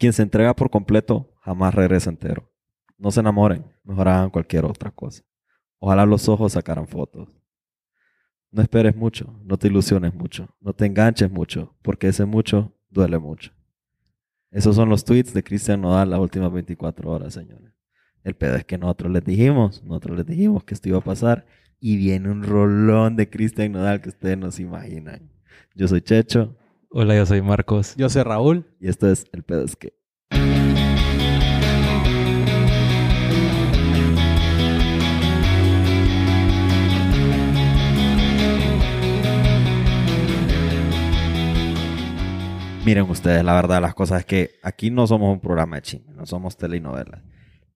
Quien se entrega por completo jamás regresa entero. No se enamoren, mejor hagan cualquier otra cosa. Ojalá los ojos sacaran fotos. No esperes mucho, no te ilusiones mucho, no te enganches mucho, porque ese mucho duele mucho. Esos son los tweets de Cristian Nodal las últimas 24 horas, señores. El pedo es que nosotros les dijimos, nosotros les dijimos que esto iba a pasar y viene un rolón de Cristian Nodal que ustedes no se imaginan. Yo soy Checho Hola, yo soy Marcos. Yo soy Raúl. y esto es El pedo es que. Miren ustedes, la verdad, las cosas es que aquí no somos un programa de chisme, no somos telenovelas,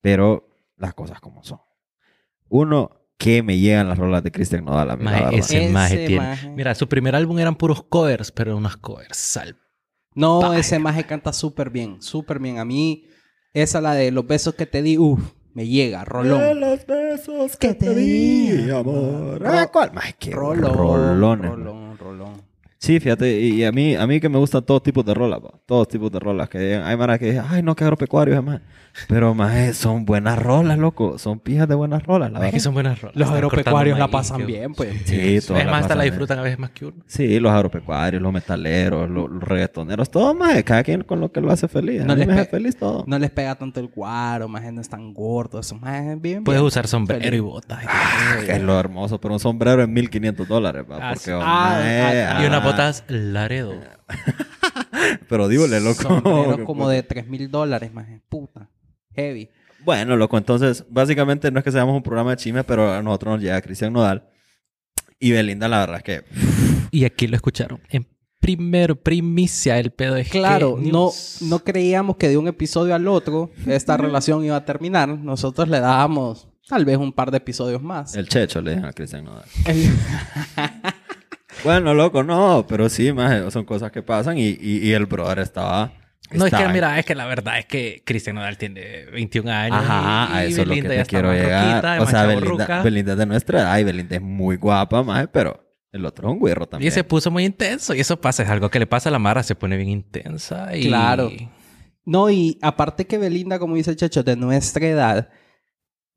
pero las cosas como son. Uno, que me llegan las rolas de Cristian Nodal a mí, la Maje, verdad. ese maje Ese tiene. maje. Mira, su primer álbum eran puros covers, pero unos covers sal. No, ese maje canta súper bien, súper bien. A mí, esa la de los besos que te di, uff, me llega, De rolón. los besos que te di, amor. Ro- Ah, ¿Cuál? Más que Rolón. rolones. Rolón, rolón. Sí, fíjate, y y a mí, a mí que me gustan todos tipos de rolas, pa, todos tipos de rolas. Que hay maras que dicen, ay, no, que agropecuarios, además. Pero, más son buenas rolas, loco. Son pijas de buenas rolas, la Es que verdad. son buenas rolas. Los Están agropecuarios la pasan que- bien, pues. Sí, Es más, hasta la bien. disfrutan a veces más que uno. Sí, los agropecuarios, los metaleros, los, los reggaetoneros, todo más, cada quien con lo que lo hace feliz. A No mí les me hace feliz todo. No les pega tanto el guaro, maje no es tan gordo. Esos majes bien, Puedes bien. usar sombrero Feliz. y botas. y. Ah, es lo hermoso, pero un sombrero en 1500 dólares, pa, Ah, porque, oh, Ah, mae, ah, Y unas ah. botas Laredo. Pero dígole, loco. Sombrero como de 3 mil dólares, maje. Puta. Heavy. Bueno, loco, entonces, básicamente no es que seamos un programa de chisme, pero a nosotros nos llega Cristian Nodal. Y Belinda, la verdad es que. Y aquí lo escucharon. En primero, primicia, el pedo es Claro, que no, no creíamos que de un episodio al otro esta relación iba a terminar. Nosotros le dábamos tal vez un par de episodios más. El checho le dijeron a Cristian Nodal. El- Bueno, loco, no, pero sí, más son cosas que pasan y, y, y el brother estaba. No, es que mira, es que la verdad es que Cristian Nodal tiene 21 años. Ajá, y, a y eso es lo que Belinda te quiero llegar. o sea, Belinda. Belinda es de nuestra edad y Belinda es muy guapa, más, pero el otro es un güero Y también. se puso muy intenso. Y eso pasa, es algo que le pasa a la Mara, se pone bien intensa. Y... Claro. No, y aparte que Belinda, como dice Checho, de nuestra edad,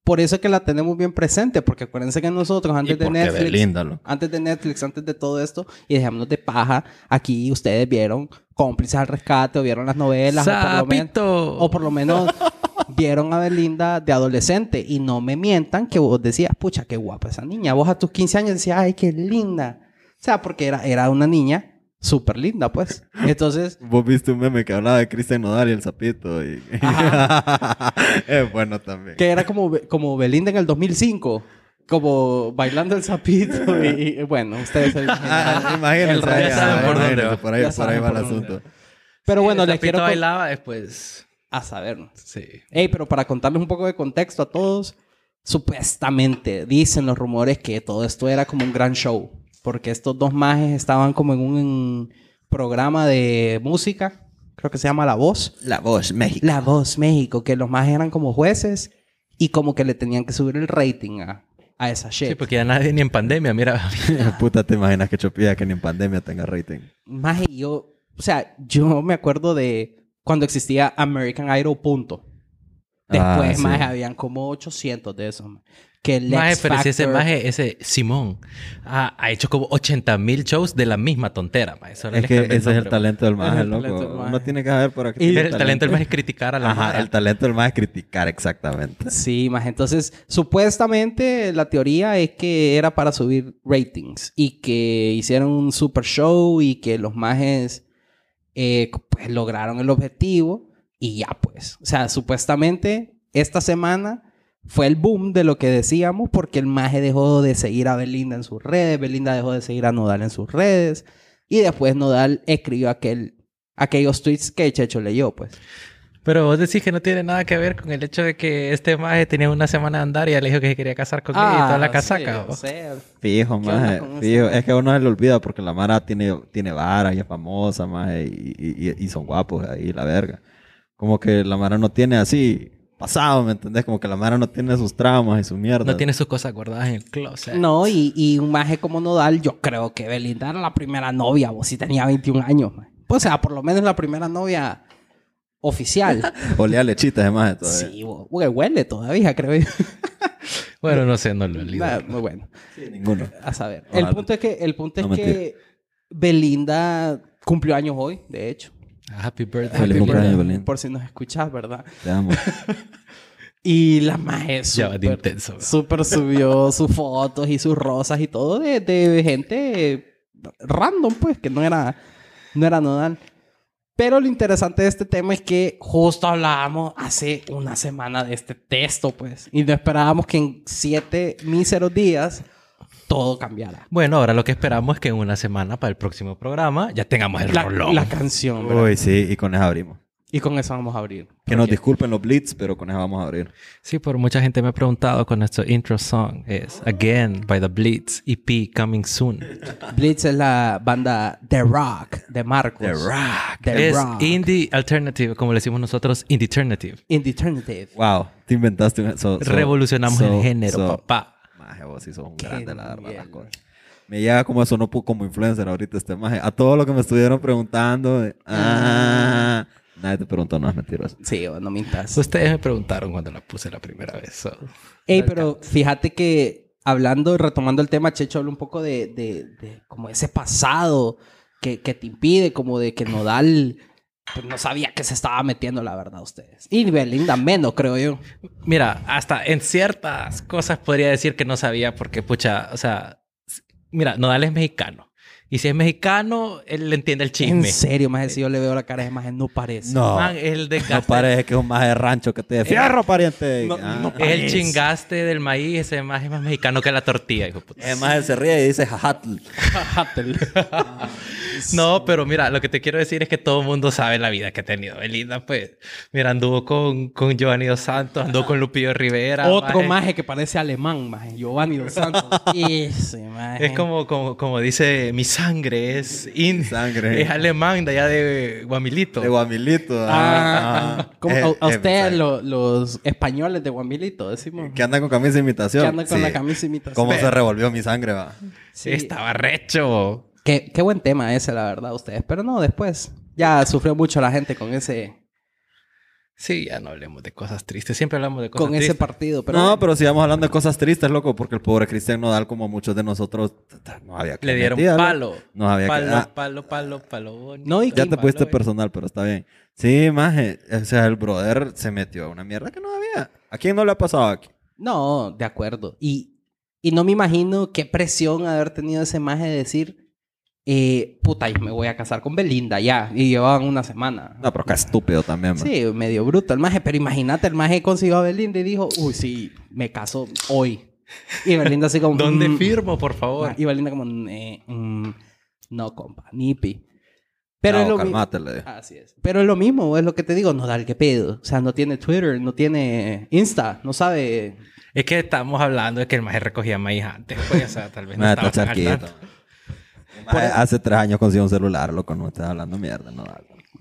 por eso que la tenemos bien presente, porque acuérdense que nosotros Y antes de Netflix, Belinda, antes de Netflix, antes de todo esto, y dejémonos de paja, aquí ustedes vieron cómplices al rescate o vieron las novelas, o por lo menos, ¡Sapito! o por lo menos vieron a Belinda de adolescente y no me mientan que vos decías, pucha, qué guapa esa niña. Vos a tus 15 años decías, ay, qué linda. O sea, porque era, era una niña súper linda, pues. Entonces, Vos viste un meme que hablaba de Cristian Nodal y el sapito. Y... es bueno también. que era como, como Belinda en el 2005. Como bailando el sapito y, y, bueno, ustedes se Ah, imaginan. imagínense, El resto. ya saben por dónde imagínense, va. por ahí, Ya por ahí va el asunto. Pero bueno, el les quiero bailaba después. a saber. Sí. Ey, pero para contarles un poco de contexto a todos, supuestamente dicen los rumores que todo esto era como un gran show, porque estos dos majes estaban como en un programa de música, creo que se llama La Voz. La voz, México. La Voz México, que los majes eran como jueces y como que le tenían que subir el rating a, a esa shit. Sí, porque ya nadie ni en pandemia, mira. Puta, te imaginas que Chopilla que ni en pandemia tenga rating. Maje, yo, o sea, yo me acuerdo de cuando existía American Idol, punto. Después, Ah, sí. maje, habían como 800 de esos. Que el Maje, X pero si ese maje, ese Simón, ha, ha hecho como 80 mil shows de la misma tontera, maje. Solo Es que ese es el maje. talento del maje, el talento del loco. maje. Uno tiene que saber por aquí. Y- El, talento del maje es criticar a la Ajá, Mara. el talento del maje es criticar, exactamente. Sí, más entonces supuestamente la teoría es que era para subir ratings y que hicieron un super show y que los majes eh, pues lograron el objetivo y ya pues, o sea, supuestamente esta semana fue el boom de lo que decíamos porque el maje dejó de seguir a Belinda en sus redes, Belinda dejó de seguir a Nodal en sus redes y después Nodal escribió aquel, aquellos tweets que Checho leyó pues. Pero vos decís que no tiene nada que ver con el hecho de que este maje tenía una semana de andar y ya le dijo que se quería casar con ella y toda la casaca. Ah, sí, ¿o? sea, Fijo, ¿Qué onda maje. Fijo. Es que a uno se le olvida porque la Mara tiene, tiene vara y es famosa, maje. Y, y- y son guapos ahí, la verga. Como que la Mara no tiene así pasado, ¿me entendés? Como que la Mara no tiene sus traumas y su mierda. No tiene sus cosas guardadas en el closet. No, y, y un maje como Nodal, yo creo que Belinda era la primera novia, vos si tenía 21 años. maje. O sea, por lo menos la primera novia oficial. Olía a lechitas además todavía. sí, bo- güey, huele todavía, creo yo. Bueno, no sé, no lo he Nah, muy bueno. Sí, ninguno. A saber. Ojalá. El punto es que, el punto es que Belinda cumplió años hoy, de hecho. Happy birthday. Happy birthday, Belinda. Por si nos escuchas, ¿verdad? Te amo. Y la maje Ya va de súper, intenso. súper subió sus fotos y sus rosas y todo de, de gente random, pues, que no era, no era nodal. Pero lo interesante de este tema es que justo hablábamos hace una semana de este texto, pues. Y no esperábamos que en siete míseros días todo cambiara. Bueno, ahora lo que esperamos es que en una semana para el próximo programa ya tengamos el La, rolón. la canción, ¿verdad? Uy, sí, y con eso abrimos. Y con eso vamos a abrir. Que nos disculpen los blitz, pero con eso vamos a abrir. Sí, por mucha gente me ha preguntado con nuestro intro song es Again by the Blitz EP coming soon. Blitz es la banda The Rock de Marcos. The Rock. The es Rock. indie alternative, como le decimos nosotros, indie alternative. In the Alternative. Wow, te inventaste un... so- so- Revolucionamos so- el género, so- papá. Maje, vos sí sos un Qué grande, la verdad, las cosas. Me llega como eso, no como influencer ahorita este maje. A todo lo que me estuvieron preguntando, de, ah, nadie te preguntó, no es mentiroso. Sí, no mintas. Ustedes me preguntaron cuando la puse la primera vez. so. Ey, pero fíjate que hablando y retomando el tema, Checho habla un poco de, de, de como ese pasado que, que te impide, como de que Nodal pues, no sabía que se estaba metiendo, la verdad, ustedes. Y Belinda menos, creo yo. Mira, hasta en ciertas cosas podría decir que no sabía porque, pucha, o sea, mira, Nodal es mexicano. Y si es mexicano, él entiende el En chisme. serio, más si yo le veo la cara de imagen, no parece. No. Man, el No desgaste. parece que es un maje de rancho que te de fierro, pariente. No, Ah. no Es el chingaste del maíz, ese más es más mexicano que la tortilla, hijo de puta. El maje se ríe y dice jajatl. No, pero mira, lo que te quiero decir es que todo el mundo sabe la vida que ha tenido Belinda, pues. Mira, anduvo con, con Giovanni Dos Santos, anduvo con Lupillo Rivera. Otro maje. maje que parece alemán, maje. Giovanni Dos Santos. Ese maje. Es como, como, como dice, mi sangre es in, Sangre. es alemán de allá de Guamilito. De Guamilito. Ah, ah. como Eh, a, a eh, ustedes, lo- los españoles de Guamilito, decimos. Que anda con camisa de imitación. Que andan con Sí. la camisa imitación. ¿Cómo se revolvió mi sangre, va? Sí. Estaba recho. Qué, qué buen tema ese, la verdad, ustedes. Pero no, después. Ya sufrió mucho la gente con ese, Sí, ya no hablemos de cosas tristes. Siempre hablamos de cosas con ese tristes. partido. Pero no, pero sigamos hablando de cosas tristes, loco, porque el pobre Cristian Nodal, como muchos de nosotros, no había que Le dieron palo. No había que... palo, ah, palo, palo, palo, bonito. No, y ya que- te pusiste personal, pero está bien. Sí, maje. O sea, el brother se metió a una mierda que no había. ¿A quién no le ha pasado aquí? No, de acuerdo. Y, y no me imagino qué presión haber tenido ese maje de decir, eh, puta, yo me voy a casar con Belinda ya. Y llevaban una semana. No, pero qué estúpido también, man. Sí, medio bruto el maje. Pero imagínate, el maje consiguió a Belinda y dijo, uy, sí, me caso hoy. Y Belinda así como... ¿Dónde "Mm". firmo, por favor? Y Belinda como, eh, mm, no, compa, nipi. Pero No, es lo calmate, le. Así es. Pero es lo mismo, es lo que te digo, no da el que pedo. O sea, no tiene Twitter, no tiene Insta, no sabe. Es que estamos hablando de que el maje recogía maíz antes. Pues, o sea, tal vez no Maje, estaba está tan Hace tres años consiguió un celular, loco. No estás hablando mierda, no.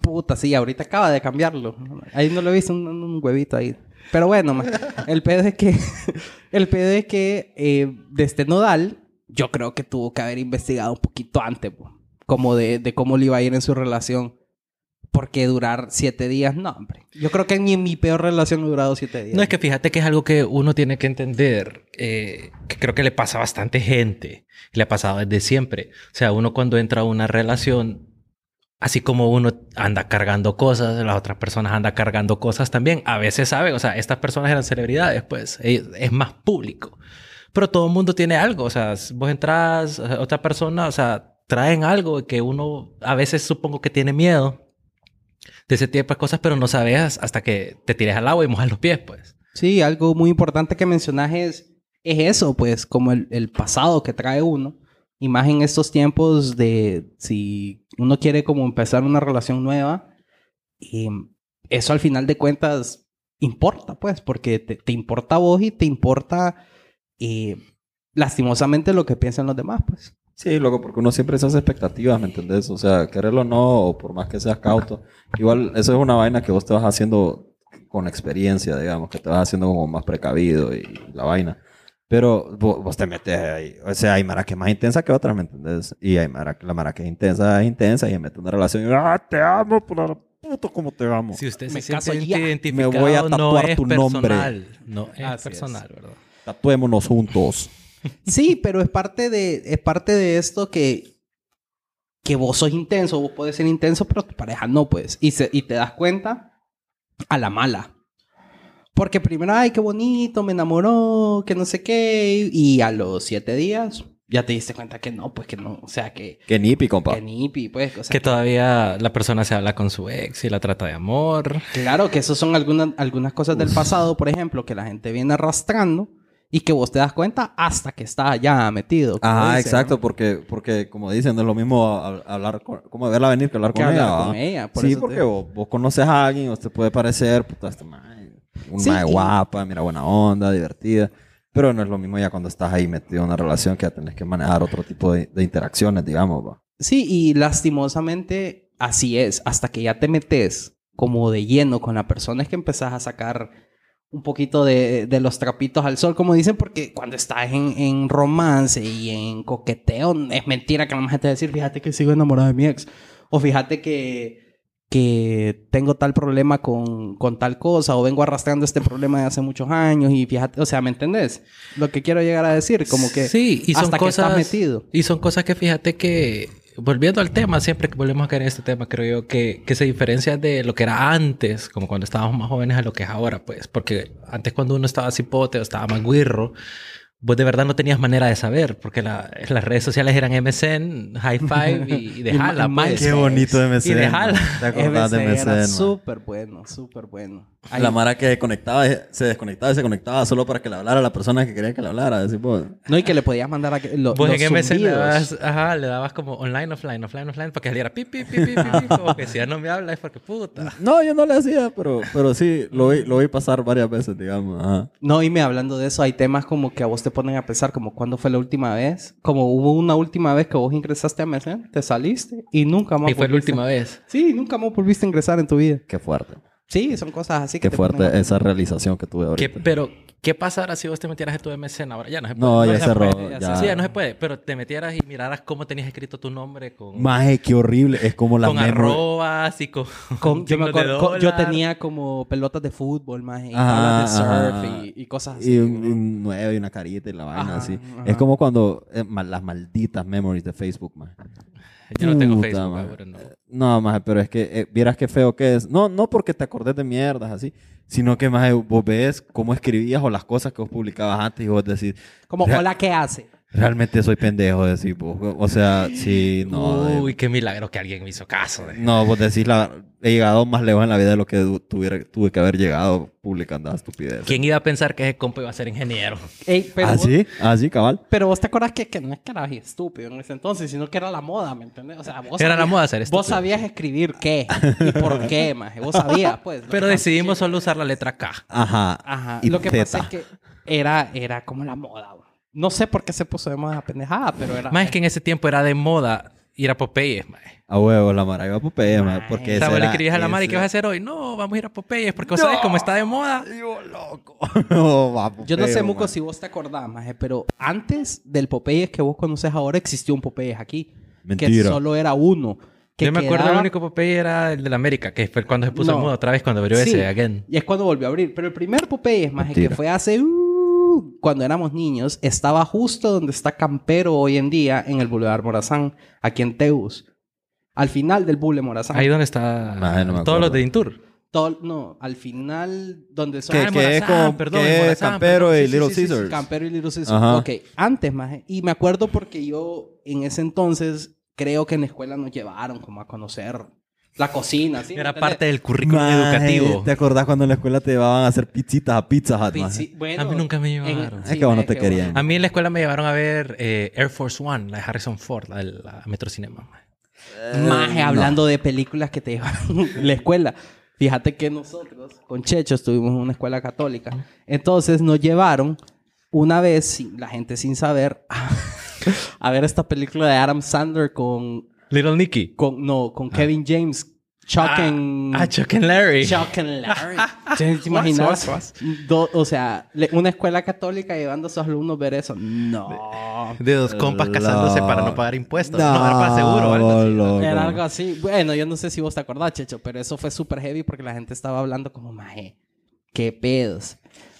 Puta, sí, ahorita acaba de cambiarlo. Ahí no lo he visto, un, un huevito ahí. Pero bueno, el pedo es que, el pedo es que eh, de este nodal, yo creo que tuvo que haber investigado un poquito antes, po, como de, de cómo le iba a ir en su relación. Porque durar siete días, no, hombre. Yo creo que ni en mi peor relación he durado siete días. No, es que fíjate que es algo que uno tiene que entender, eh, que creo que le pasa a bastante gente, le ha pasado desde siempre. O sea, uno cuando entra a una relación, así como uno anda cargando cosas, las otras personas andan cargando cosas también, a veces saben, o sea, estas personas eran celebridades, pues eh, es más público. Pero todo el mundo tiene algo, o sea, vos entras, otra persona, o sea, traen algo que uno a veces supongo que tiene miedo de ese tipo de cosas, pero no sabes hasta que te tires al agua y mojas los pies, pues. Sí, algo muy importante que mencionas es, es eso, pues, como el, el pasado que trae uno. Y más en estos tiempos de si uno quiere como empezar una relación nueva, y eso al final de cuentas importa, pues, porque te, te importa vos y te importa eh, lastimosamente lo que piensan los demás, pues. Sí, loco, porque uno siempre se hace expectativas, ¿me entendés? O sea, quererlo o no, o por más que seas cauto. Igual, eso es una vaina que vos te vas haciendo con experiencia, digamos, que te vas haciendo como más precavido y la vaina. Pero vos, vos te metes ahí. O sea, hay mara que es más intensa que otra, ¿me entendés? Y hay mara, la mara que es intensa es intensa y se mete una relación y ¡ah, te amo! por la- puto como te amo. Si usted Me se caso siente ya. identificado, Me voy a no tatuar es tu nombre. personal. No es Así es. personal, ¿verdad? Tatuémonos juntos. Sí, pero es parte de, es parte de esto que, que vos sos intenso, vos podés ser intenso, pero tu pareja no, pues. Y, se- y te das cuenta a la mala. Porque primero, ay, qué bonito, me enamoró, que no sé qué. Y a los siete días ya te diste cuenta que no, pues que no. O sea, que, Que nipi, compa. que nipi, pues. O sea, Que todavía la persona se habla con su ex y la trata de amor. Claro que eso son algunas, algunas cosas del pasado, por ejemplo, que la gente viene arrastrando y que vos te das cuenta hasta que está ya metido. dicen, exacto, ¿no? porque, porque como dicen, no es lo mismo a- hablar con, como verla venir que hablar Que con ella. hablar ¿va? con ella, por sí, eso te porque digo. vos, vos conoces a alguien, usted puede parecer, puta, este mae, un Sí, y- guapa, mira, buena onda, divertida. Pero no es lo mismo ya cuando estás ahí metido en una relación que ya tenés que manejar otro tipo de, de interacciones, digamos, va. Sí, y lastimosamente así es. Hasta que ya te metes como de lleno con la persona es que empezás a sacar un poquito de, de los trapitos al sol, como dicen, porque cuando estás en, en romance y en coqueteo, es mentira que la gente te decir, fíjate que sigo enamorado de mi ex. O fíjate que, que tengo tal problema con, con tal cosa, o vengo arrastrando este problema de hace muchos años, y fíjate, o sea, ¿me entendés? Lo que quiero llegar a decir, como que sí, y son hasta que cosas estás metido. Y son cosas que fíjate que volviendo al tema, siempre que volvemos a caer en este tema, creo yo que, que se diferencia de lo que era antes, como cuando estábamos más jóvenes a lo que es ahora, pues, porque antes cuando uno estaba cipote o estaba más guirro, vos de verdad no tenías manera de saber, porque la- las redes sociales eran MSN, High Five y, y de Y jala, Ma- pues. Qué bonito MSN. Y de jala. ¿Te acordás de MSN MSN? era súper bueno, súper bueno. Ahí- La mara que conectaba, se desconectaba y se conectaba solo para que le hablara a la persona que quería que le hablara. Así, pues. No, y que le podías mandar a que- lo- Vos los en MSN le dabas, ajá, le dabas como online, offline, offline, offline, para que saliera pi, pi, pi, pi, pi, pi, como que si ya no me habla es porque puta. No, yo no le hacía, pero, pero sí, lo vi, lo vi pasar varias veces, digamos. Ajá. No, y me hablando de eso, hay temas como que a vos te ponen a pensar, como cuándo fue la última vez. Como hubo una última vez que vos ingresaste a MSN, te saliste y nunca más Y fue la volviste- última vez. Sí, nunca más volviste a ingresar en tu vida. Qué fuerte. Sí, son cosas así que Qué te fuerte ponen a- esa realización que tuve ¿Qué- ahorita. pero, ¿qué pasara si vos te metieras en tu MSN ahora? Ya no se puede. No, ya se cerró. puede, ya ya. se- Sí, ya no se puede. Pero te metieras y miraras cómo tenías escrito tu nombre con, Maje, qué horrible. Es como la con arrobas y con, Con- yo, me signos de acuerdo, con- yo dólar. tenía como pelotas de fútbol, más y Ajá, de surf y, y cosas así. Y un, ¿no? un nueve y una carita y la vaina Ajá, así. ajá. Es como cuando eh, las malditas memories de Facebook, man. Yo no tengo Facebook man. ahora, no. No, maje, pero es que eh, vieras qué feo que es. No, no porque te acordes de mierdas así, sino que más vos ves cómo escribías o las cosas que vos publicabas antes y vos decís, Como, hola, ¿qué hace? Realmente soy pendejo, decís vos. O sea, sí, no. de- Uy, qué milagro que alguien me hizo caso. de- no, vos decís, la, he llegado más lejos en la vida de lo que tuviera, tuve que haber llegado publicando esa estupidez. ¿Quién iba a pensar que ese compa iba a ser ingeniero? Ey, pero ¿Ah, vos- sí? ¿Ah, sí, cabal? Pero vos te acuerdas que, que no es que eras estúpido en ese entonces, sino que era la moda, ¿me entiendes? O sea, vos Era la moda ser estúpido. Vos sabías escribir qué y por qué, maje. Vos sabías, pues. Pero decidimos solo usar la letra K. Ajá. Ajá. Y Lo que Z. pasa es que era, era como la moda. No sé por qué se puso de moda pendejada, pero era... Más es que en ese tiempo era de moda ir a Popeyes, mae. A huevo, la mara iba a Popeye, maje, Ay. porque O sea, ese vos le escribías a la Mari, ese- ¿qué vas a hacer hoy? No, vamos a ir a Popeyes porque vos sabes cómo está de moda. Yo, loco. No, va a Yo no sé, Popeye, Muco, si vos te acordás, maje, pero antes del Popeyes que vos conoces ahora, existió un Popeyes aquí. Que Mentira. solo era uno. Que Yo me acuerdo quedaba- el único Popeye era el de la América, que fue cuando se puso No. de moda otra vez cuando abrió Sí, ese again. Y es cuando volvió a abrir. Pero el primer Popeyes, maje, que Mentira. fue hace... uh, cuando éramos niños, estaba justo donde está Campero hoy en día, en el Boulevard Morazán, aquí en Teus. Al final del Boulevard Morazán. Ahí donde está no me todos los de Intur. Todo- no, al final donde son... Que, Ah, que es con perdón, que Morazán, Campero perdón. y Sí, Little sí, sí, sí, Caesars. Campero y Little Caesars. Ajá. Ok, antes, maje. Y me acuerdo porque yo en ese entonces creo que en la escuela nos llevaron como a conocer la cocina. ¿sí? Era ¿Me parte del currículum Maje, educativo. ¿Te acordás cuando en la escuela te llevaban a hacer pizzitas a Pizza Hut, entendés? maje? Sí, bueno, A mí nunca me en- llevaron. Es que vos no te querían. bueno. A mí en la escuela me llevaron a ver eh, Air Force One, la de Harrison Ford, la de la Metro Cinema. mae. Maje, hablando de películas que te llevaron en la escuela. Fíjate que nosotros, con Checho, estuvimos en una escuela católica. Entonces nos llevaron una vez, la gente sin saber, a ver esta película de Adam Sandler con, Little Nicky. con no, con Kevin James. Chuck Ah, and... Ah, Chuck and Larry. Chuck and Larry. ¿Te imaginas? Do- o sea, le- una escuela católica llevando a sus alumnos a ver eso. No. De dos compas casándose No. para no pagar impuestos. No, era para seguro. algo así. loco. Era algo así. Bueno, yo no sé si vos te acordás, Checho, pero eso fue súper heavy porque la gente estaba hablando como, maje, qué pedos.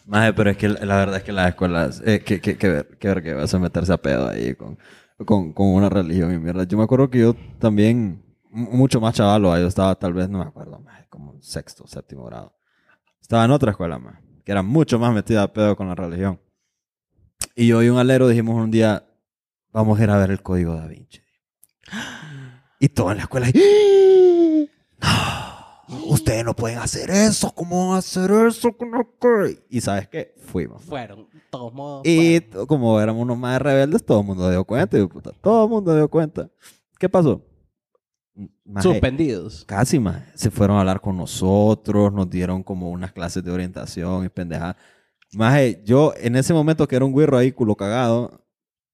Maje, pero es que la la verdad es que las escuelas, eh, que, que, que ver, que ver que vas a meterse a pedo ahí con, con, con una religión y mierda. Yo me acuerdo que yo también, mucho más chavalo, yo estaba tal vez, no me acuerdo, maje, como sexto, séptimo grado. Estaba en otra escuela más, que era mucho más metida a pedo con la religión. Y yo y un alero dijimos un día, vamos a ir a ver el código da Vinci. Y todo en la escuela, no, ustedes no pueden hacer eso, ¿cómo van a hacer eso? con el código?" Y sabes qué, fuimos. Fueron, todos modos. Y fueron. como éramos unos más rebeldes, todo el mundo dio cuenta. y, puta, todo el mundo dio cuenta. ¿Qué pasó? Maje, suspendidos. Casi más. Se fueron a hablar con nosotros, nos dieron como unas clases de orientación y pendejadas. Maje, yo en ese momento que era un güiro ahí culo cagado,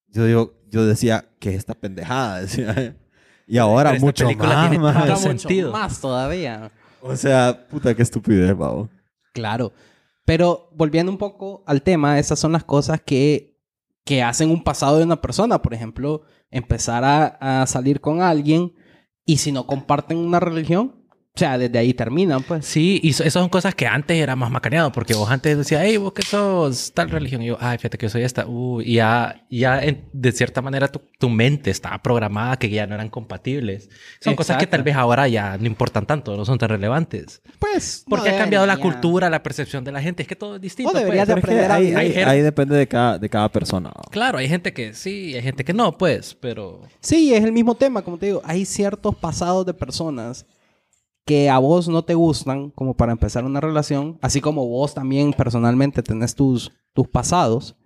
yo, digo, yo decía, ¿qué es esta pendejada? Decía. Y ahora mucho más, tiene maje. todo Ahora mucho sentido. más todavía. O sea, puta, qué estupidez, babo. Claro. Pero volviendo un poco al tema, esas son las cosas que, que hacen un pasado de una persona. Por ejemplo, empezar a, a salir con alguien y si no comparten una religión, o sea, desde ahí terminan, pues. Sí, y esas son cosas que antes era más macaneado, porque vos antes decías, hey, vos que sos tal religión, y yo, ay, fíjate que yo soy esta, uh, y ya, ya en- de cierta manera tu, tu mente estaba programada que ya no eran compatibles. Son cosas que Exacto. tal vez ahora ya no importan tanto, no son tan relevantes. Pues. Porque no ha cambiado la cultura, la percepción de la gente, es que todo es distinto. Pues. de aprender a ahí, vivir. ahí- ahí depende de cada, de cada persona. Claro, hay gente que sí, hay gente que no, pues, pero... Sí, es el mismo tema, como te digo. Hay ciertos pasados de personas que a vos no te gustan como para empezar una relación, así como vos también personalmente tenés tus, tus pasados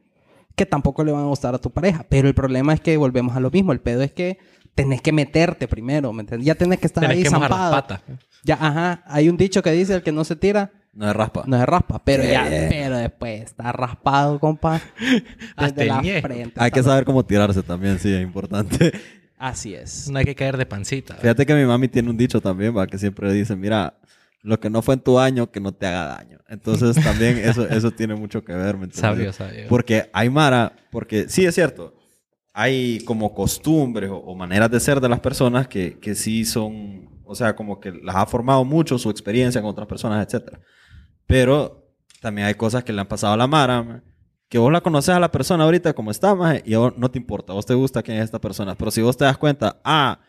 que tampoco le van a gustar a tu pareja. Pero el problema es que volvemos a lo mismo. El pedo es que tenés que meterte primero, ¿me entiendes? Ya tenés que estar Tenés ahí que mojar las zampado. patas. Ya, ajá. Hay un dicho que dice el que no se tira, No es raspa. no se raspa. Pero ya, pero después está raspado, compa. Desde la frente. Hay que saber cómo tirarse también, sí, es importante. Así es. No hay que caer de pancita. Fíjate que mi mami tiene un dicho también, va, que siempre dice, mira, lo que no fue en tu año, que no te haga daño. Entonces también eso, eso tiene mucho que ver, ¿me entiendes? Sabio, sabio. Porque hay Mara, porque sí es cierto, hay como costumbres o, o maneras de ser de las personas que, que sí son, o sea, como que las ha formado mucho su experiencia con otras personas, etc. Pero también hay cosas que le han pasado a la Mara, ma, que vos la conoces a la persona ahorita como está, ma, y vos no te importa, vos te gusta quién es esta persona. Pero si vos te das cuenta, ah,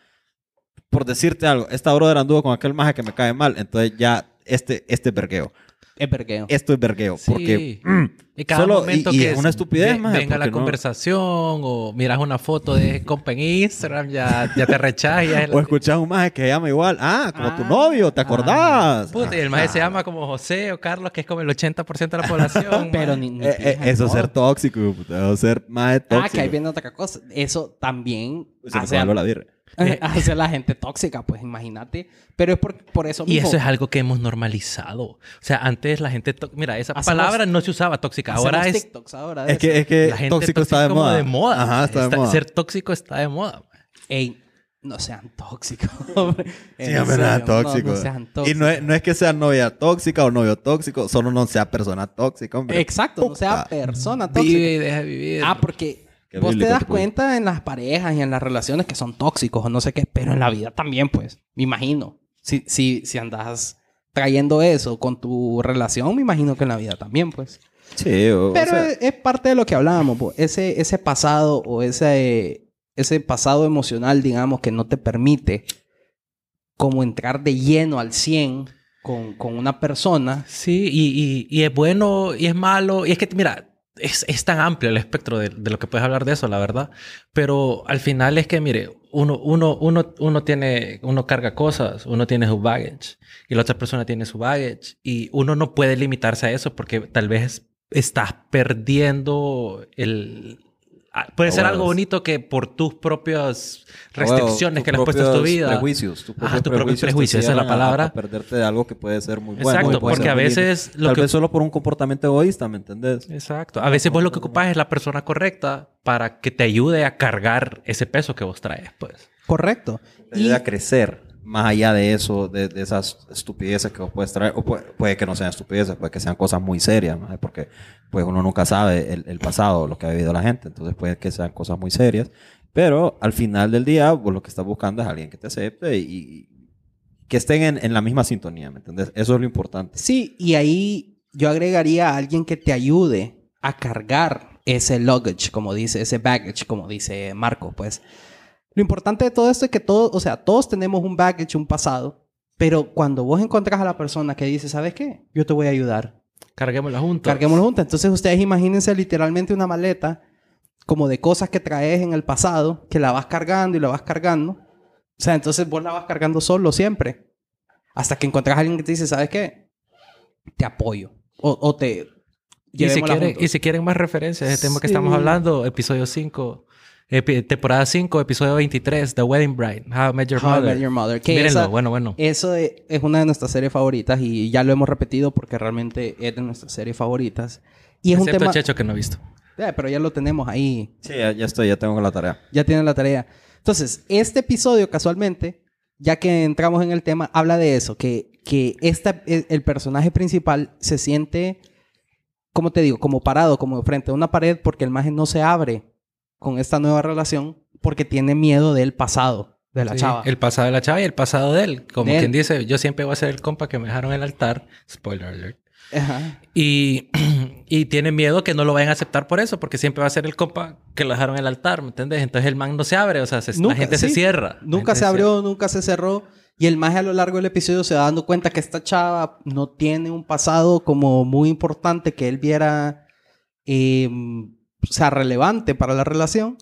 por decirte algo, esta brother anduvo con aquel maje que me cae mal, entonces ya este, este es vergueo. Es vergueo. Esto es vergueo. Sí. Porque mm, Y cada Solo- momento y- y que es una estupidez, ve- maje, venga la no- conversación o miras una foto de compa en Instagram, ya, ya te rechazas. y ya es- O escuchas un maje que se llama igual. Ah, como tu Ah, novio, ¿te acordás? Puta, y el maje se llama como José o Carlos, que es como el 80% de la población. Pero ni, ni Eh, eh, eso es ser tóxico, puta. Ser maje tóxico. Ah, que ahí viene otra cosa. Eso también Se me hace, la birra. hace a la gente tóxica, pues imagínate. Pero es por, por eso Y mismo. eso es algo que hemos normalizado. O sea, antes la gente... Mira, esa Hacemos- palabra no se usaba tóxica. Ahora es... TikToks ahora Es que, eso. es que La gente tóxico está de moda. de moda. Ajá, está, de moda. Ser tóxico está de moda. Ey, no sean tóxicos. hombre. Sí, En hombre, no sean no- tóxicos. No, sean Y tóxicos. no es, no es que sea novia tóxica o novio tóxico, solo no sea persona tóxica, hombre. Exacto, no sea Puta. persona tóxica. Vive y deja vivir. Ah, porque Qué vos te das pones. cuenta en las parejas y en las relaciones que son tóxicos o no sé qué, pero en la vida también, pues, me imagino. Si, si, si andas trayendo eso con tu relación, me imagino que en la vida también, pues. Sí, o, o Pero sea, es, es parte de lo que hablábamos, po. ese, ese pasado o ese, ese pasado emocional, digamos, que no te permite como entrar de lleno al 100 con, con una persona. Sí, y, y, y es bueno y es malo. Y es que, mira, es, es tan amplio el espectro de, de lo que puedes hablar de eso, la verdad. Pero al final es que, mire, uno, uno, uno, uno tiene, uno carga cosas, uno tiene su baggage y la otra persona tiene su baggage. Y uno no puede limitarse a eso porque tal vez estás perdiendo el... ah, Puede ser algo bonito que por tus propias restricciones que le has puesto a tu vida. Prejuicios, tus propios tu propio prejuicios esa es la a- palabra. A, perderte de algo que puede ser muy bueno. Exacto, y porque a veces lo Tal que- vez solo por un comportamiento egoísta, ¿me entendés? Exacto. A veces vos lo que ocupas es la persona correcta para que te ayude a cargar ese peso que vos traes, pues. Correcto. Te ayuda a crecer. Más allá de eso, de, de esas estupideces que vos puedes traer, o puede, puede que no sean estupideces, puede que sean cosas muy serias, maje, porque pues uno nunca sabe el, el pasado, lo que ha vivido la gente, entonces puede que sean cosas muy serias, pero al final del día, vos lo que estás buscando es alguien que te acepte y, y que estén en, en la misma sintonía, ¿me entiendes? Eso es lo importante. Sí, y ahí yo agregaría a alguien que te ayude a cargar ese luggage, como dice, ese baggage, como dice Marco, pues. Lo importante de todo esto es que todos, o sea, todos tenemos un baggage, un pasado, pero cuando vos encontrás a la persona que dice, ¿sabes qué? Yo te voy a ayudar. Carguémosla juntos. Carguémoslo juntos. Entonces ustedes imagínense literalmente una maleta como de cosas que traes en el pasado, que la vas cargando y la vas cargando. O sea, entonces vos la vas cargando solo siempre. Hasta que encontrás a alguien que te dice, ¿sabes qué? Te apoyo. O, o te... Y si, quieren, juntos". y si quieren más referencias, el tema que estamos hablando, episodio 5, epi- temporada 5, episodio 23, The Wedding Bride, How I Met Your How I Mother. Met Your Mother. Que Mírenlo, esa- bueno, bueno. Eso e- es una de nuestras series favoritas y ya lo hemos repetido porque realmente es de nuestras series favoritas. Y es un Excepto tema... Checho que no he visto. Eh, pero ya lo tenemos ahí. Sí, ya, ya estoy, ya tengo la tarea. Ya tienen la tarea. Entonces, este episodio, casualmente, ya que entramos en el tema, habla de eso, que, que esta, el, el personaje principal se siente, como te digo, como parado, como frente a una pared, porque el maje no se abre con esta nueva relación, porque tiene miedo del pasado de la Sí, chava. El pasado de la chava y el pasado de él. Como De él. quien dice, yo siempre voy a ser el compa que me dejaron en el altar. Spoiler alert. Ajá. Y, y tiene miedo que no lo vayan a aceptar por eso, porque siempre va a ser el compa que lo dejaron en el altar, ¿me entiendes? Entonces el man no se abre, o sea, se- Nunca, la gente se cierra. Nunca se abrió, nunca se cerró. Y el maje a lo largo del episodio se va dando cuenta que esta chava no tiene un pasado como muy importante que él viera, eh, sea, relevante para la relación.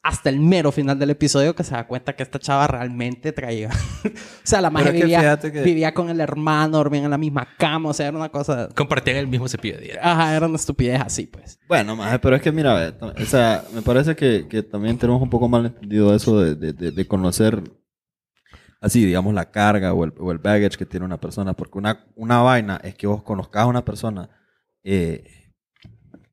Hasta el mero final del episodio que se da cuenta que esta chava realmente traía. o sea, la que vivía, que- vivía con el hermano, dormían en la misma cama. O sea, era una cosa... Compartían el mismo cepillo de dientes. Ajá, era una estupidez así, pues. Bueno, maje, pero es que mira, o sea, me parece que, que también tenemos un poco mal entendido eso de, de, de- de conocer así, digamos, la carga o el, o el baggage que tiene una persona, porque una, una vaina es que vos conozcas a una persona, eh,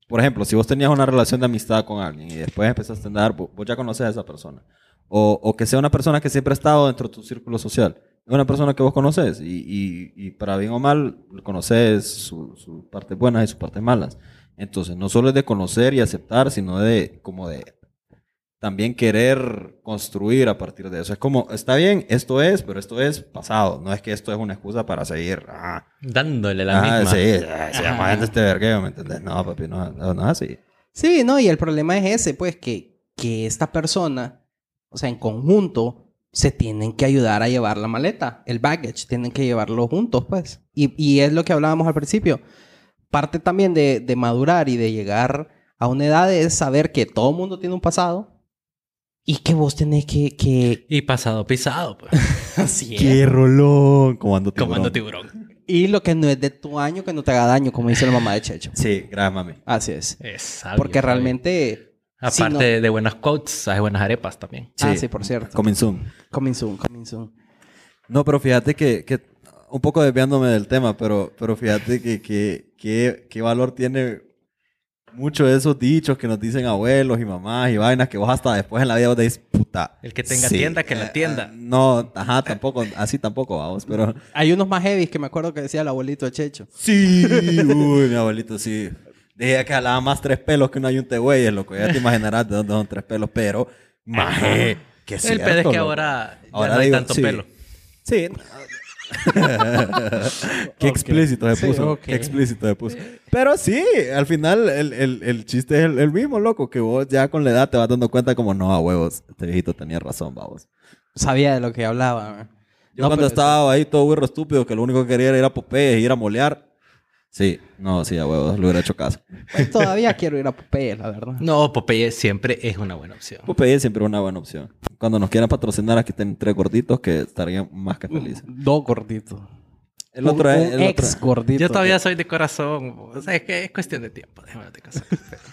por ejemplo, si vos tenías una relación de amistad con alguien y después empezaste a andar, vos, vos ya conoces a esa persona, o, o que sea una persona que siempre ha estado dentro de tu círculo social, es una persona que vos conoces y, y, y para bien o mal conoces su- partes buenas y sus partes malas. Entonces, no solo es de conocer y aceptar, sino de como de también querer construir a partir de eso. Es como, está bien, esto es, pero esto es pasado. No es que esto es una excusa para seguir. Ah, Dándole la ah, misma. sí, ah, se llama gente este vergueo, ¿me entiendes? No, papi, no, no, no es así. Sí, no, y el problema es ese, pues, que, que esta persona, o sea, en conjunto, se tienen que ayudar a llevar la maleta, el baggage, tienen que llevarlo juntos, pues. Y, y es lo que hablábamos al principio. Parte también de, de madurar y de llegar a una edad es saber que todo el mundo tiene un pasado y que vos tenés que... que... Y pasado pisado, pues. Así es. ¡Qué rolón! Comando tiburón. Comando tiburón. Y lo que no es de tu año, que no te haga daño, como dice la mamá de Checho. Sí, gracias, mami. Así es. Es sabio, Porque sabio. realmente... si Aparte no- de, buenas quotes, hay buenas arepas también. Ah, sí, por cierto. Coming soon. Coming soon, coming soon. No, pero fíjate que, que un poco desviándome del tema, pero, pero fíjate que, que, que, qué valor tiene mucho de esos dichos que nos dicen abuelos y mamás y vainas que vos hasta después en la vida vos decís, puta. El que tenga tienda, que la eh, tienda. eh, no, ajá, tampoco, así tampoco, vamos, pero... Hay unos más heavy que me acuerdo que decía el abuelito de Checho. Sí, uy, mi abuelito sí. Dije que jalaba más tres pelos que un ayunte güeyes, loco. Ya te imaginarás de dónde son tres pelos, pero... Maje, que el pedo es que ahora, ya no hay tanto pelo. Sí. Qué explícito se Sí, puso. ok. Qué explícito se puso. Pero sí, al final el, el- el chiste es el, el mismo, loco. Que vos ya con la edad te vas dando cuenta como, no, a huevos, este viejito tenía razón, vamos. Sabía de lo que hablaba. man. Yo No, cuando estaba ahí todo burro estúpido, que lo único que quería era ir a Popeye y ir a molear. Sí, no, sí, a huevos, le hubiera hecho caso. Pues todavía quiero ir a Popeye, la verdad. No, Popeye siempre es una buena opción. Popeye siempre es una buena opción. Cuando nos quieran patrocinar, aquí tienen tres gorditos que estarían más que felices. Dos gorditos. El otro es... el otro- gordito. Yo todavía soy de corazón. O sea, es que es cuestión de tiempo. Déjame de casa.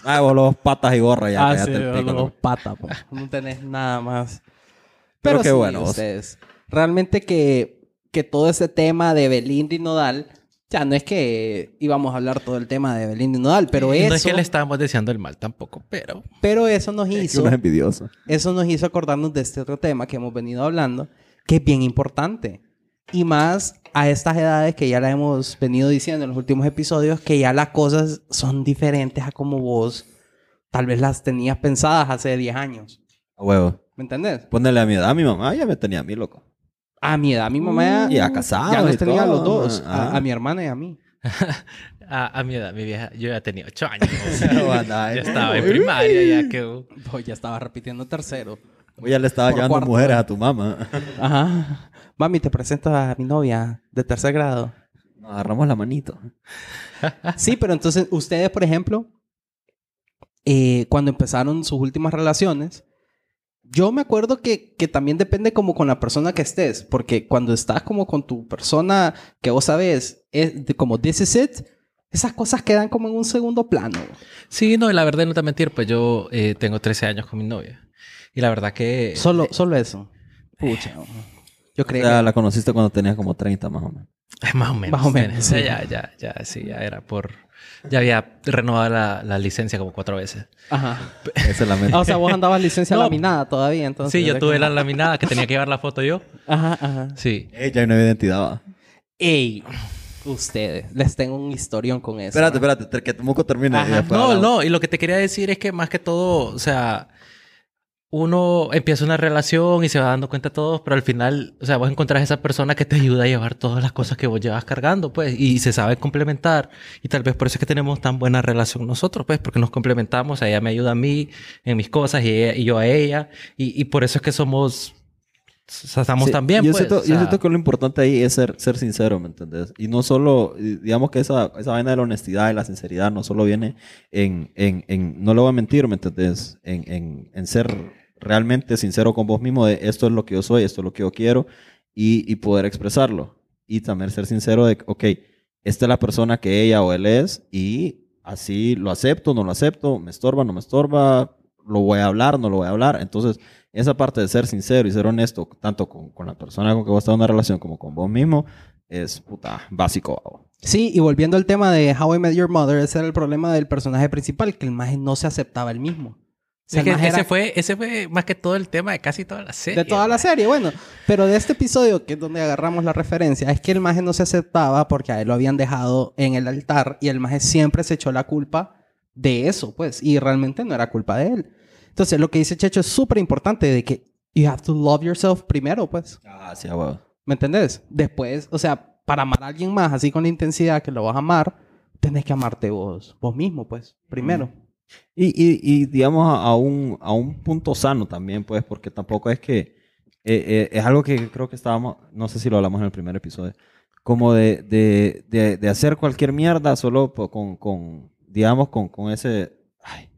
Ah, vos los patas y gorra ya. Ah, sí, los patas. No tenés nada más. Pero Pero, qué sí, bueno, vos. ustedes. Realmente que, que todo ese tema de Belinda y Nodal, ya no es que íbamos a hablar todo el tema de Belinda y Nodal, pero eso, No es que le estábamos deseando el mal tampoco, pero... pero eso nos Es que hizo, uno es envidioso. eso nos hizo acordarnos de este otro tema que hemos venido hablando, que es bien importante. Y más a estas edades que ya la hemos venido diciendo en los últimos episodios, que ya las cosas son diferentes a como vos tal vez las tenías pensadas hace 10 años. A huevo. ¿Me entendés? Ponerle a mi edad, a mi mamá ya me tenía a mí, loco. A mi edad, mi mamá Y a casado ya nos y tenía a los dos, a, ajá. a mi hermana y a mí. A, a mi edad, mi vieja, yo ya tenía ocho años. No, andaba, ya estaba en primaria, ya que... uh, Pues ya estaba repitiendo tercero. Vos ya le estaba Por llevando cuarto. mujeres a tu mamá. Ajá. Mami, te presento a mi novia de tercer grado. Nos agarramos la manito. Sí, pero entonces ustedes, por ejemplo, eh, cuando empezaron sus últimas relaciones, yo me acuerdo que, que también depende como con la persona que estés, porque cuando estás como con tu persona que vos sabes, es de- como this is it, esas cosas quedan como en un segundo plano. Sí, no, y la verdad, no te mentir, pues yo eh, tengo 13 años con mi novia. Y la verdad que... Solo, solo eso. Pucha. Yo O creo sea, que... la conociste cuando tenías como 30 más o menos. Es más o menos. Más o menos, O sea, ya, ya, ya, sí, ya era por... Ya había renovado la, la licencia como cuatro veces. Ajá. Esa es la meta. Ah, o sea, vos andabas licencia No. laminada todavía, entonces. sí, yo tuve la laminada que tenía que llevar la foto yo. Ajá, ajá. Sí. Ella hay una identidad. va. Ey, ustedes, les tengo un historión con eso. Espérate, espérate, que Moco termine. Y No, no, y lo que te quería decir es que más que todo, o sea, uno empieza una relación y se va dando cuenta de todo, pero al final, o sea, vos encontrás esa persona que te ayuda a llevar todas las cosas que vos llevas cargando, pues, y se sabe complementar. Y tal vez por eso es que tenemos tan buena relación nosotros, pues, porque nos complementamos, ella me ayuda a mí en mis cosas y, ella- y yo a ella, y, y por eso es que somos, o sea, estamos Sí, tan bien, yo pues. Siento, o yo sea, siento que lo importante ahí es ser, ser sincero, ¿me entendés? Y no solo, digamos que esa, esa vaina de la honestidad y la sinceridad no solo viene en, en, en no le voy a mentir, ¿me entendés? En, en, en ser realmente sincero con vos mismo de esto es lo que yo soy, esto es lo que yo quiero y, y poder expresarlo. Y también ser sincero de, ok, esta es la persona que ella o él es y así lo acepto, no lo acepto, me estorba, no me estorba, lo voy a hablar, no lo voy a hablar. Entonces, esa parte de ser sincero y ser honesto, tanto con, con la persona con que vos estás en una relación como con vos mismo, es puta, básico. Sí, y volviendo al tema de How I Met Your Mother, ese era el problema del personaje principal, que el maje no se aceptaba el mismo. O sea, es que ese, era fue, ese fue más que todo el tema de casi toda la serie. de toda la serie, bueno. Pero de este episodio, que es donde agarramos la referencia, es que el maje no se aceptaba porque a él lo habían dejado en el altar y el maje siempre se echó la culpa de eso, pues. Y realmente no era culpa de él. Entonces, lo que dice Checho es súper importante de que you have to love yourself primero, pues. Ah, sí, huevo. ¿Me entendés? Después, o sea, para amar a alguien más así con la intensidad que lo vas a amar, tenés que amarte vos, vos mismo, pues, primero. Y, y, y digamos a, un, a un punto sano también, pues, porque tampoco es que eh, eh, es algo que creo que estábamos, no sé si lo hablamos en el primer episodio, como de, de, de, de hacer cualquier mierda solo con, con digamos, con, con ese, ay,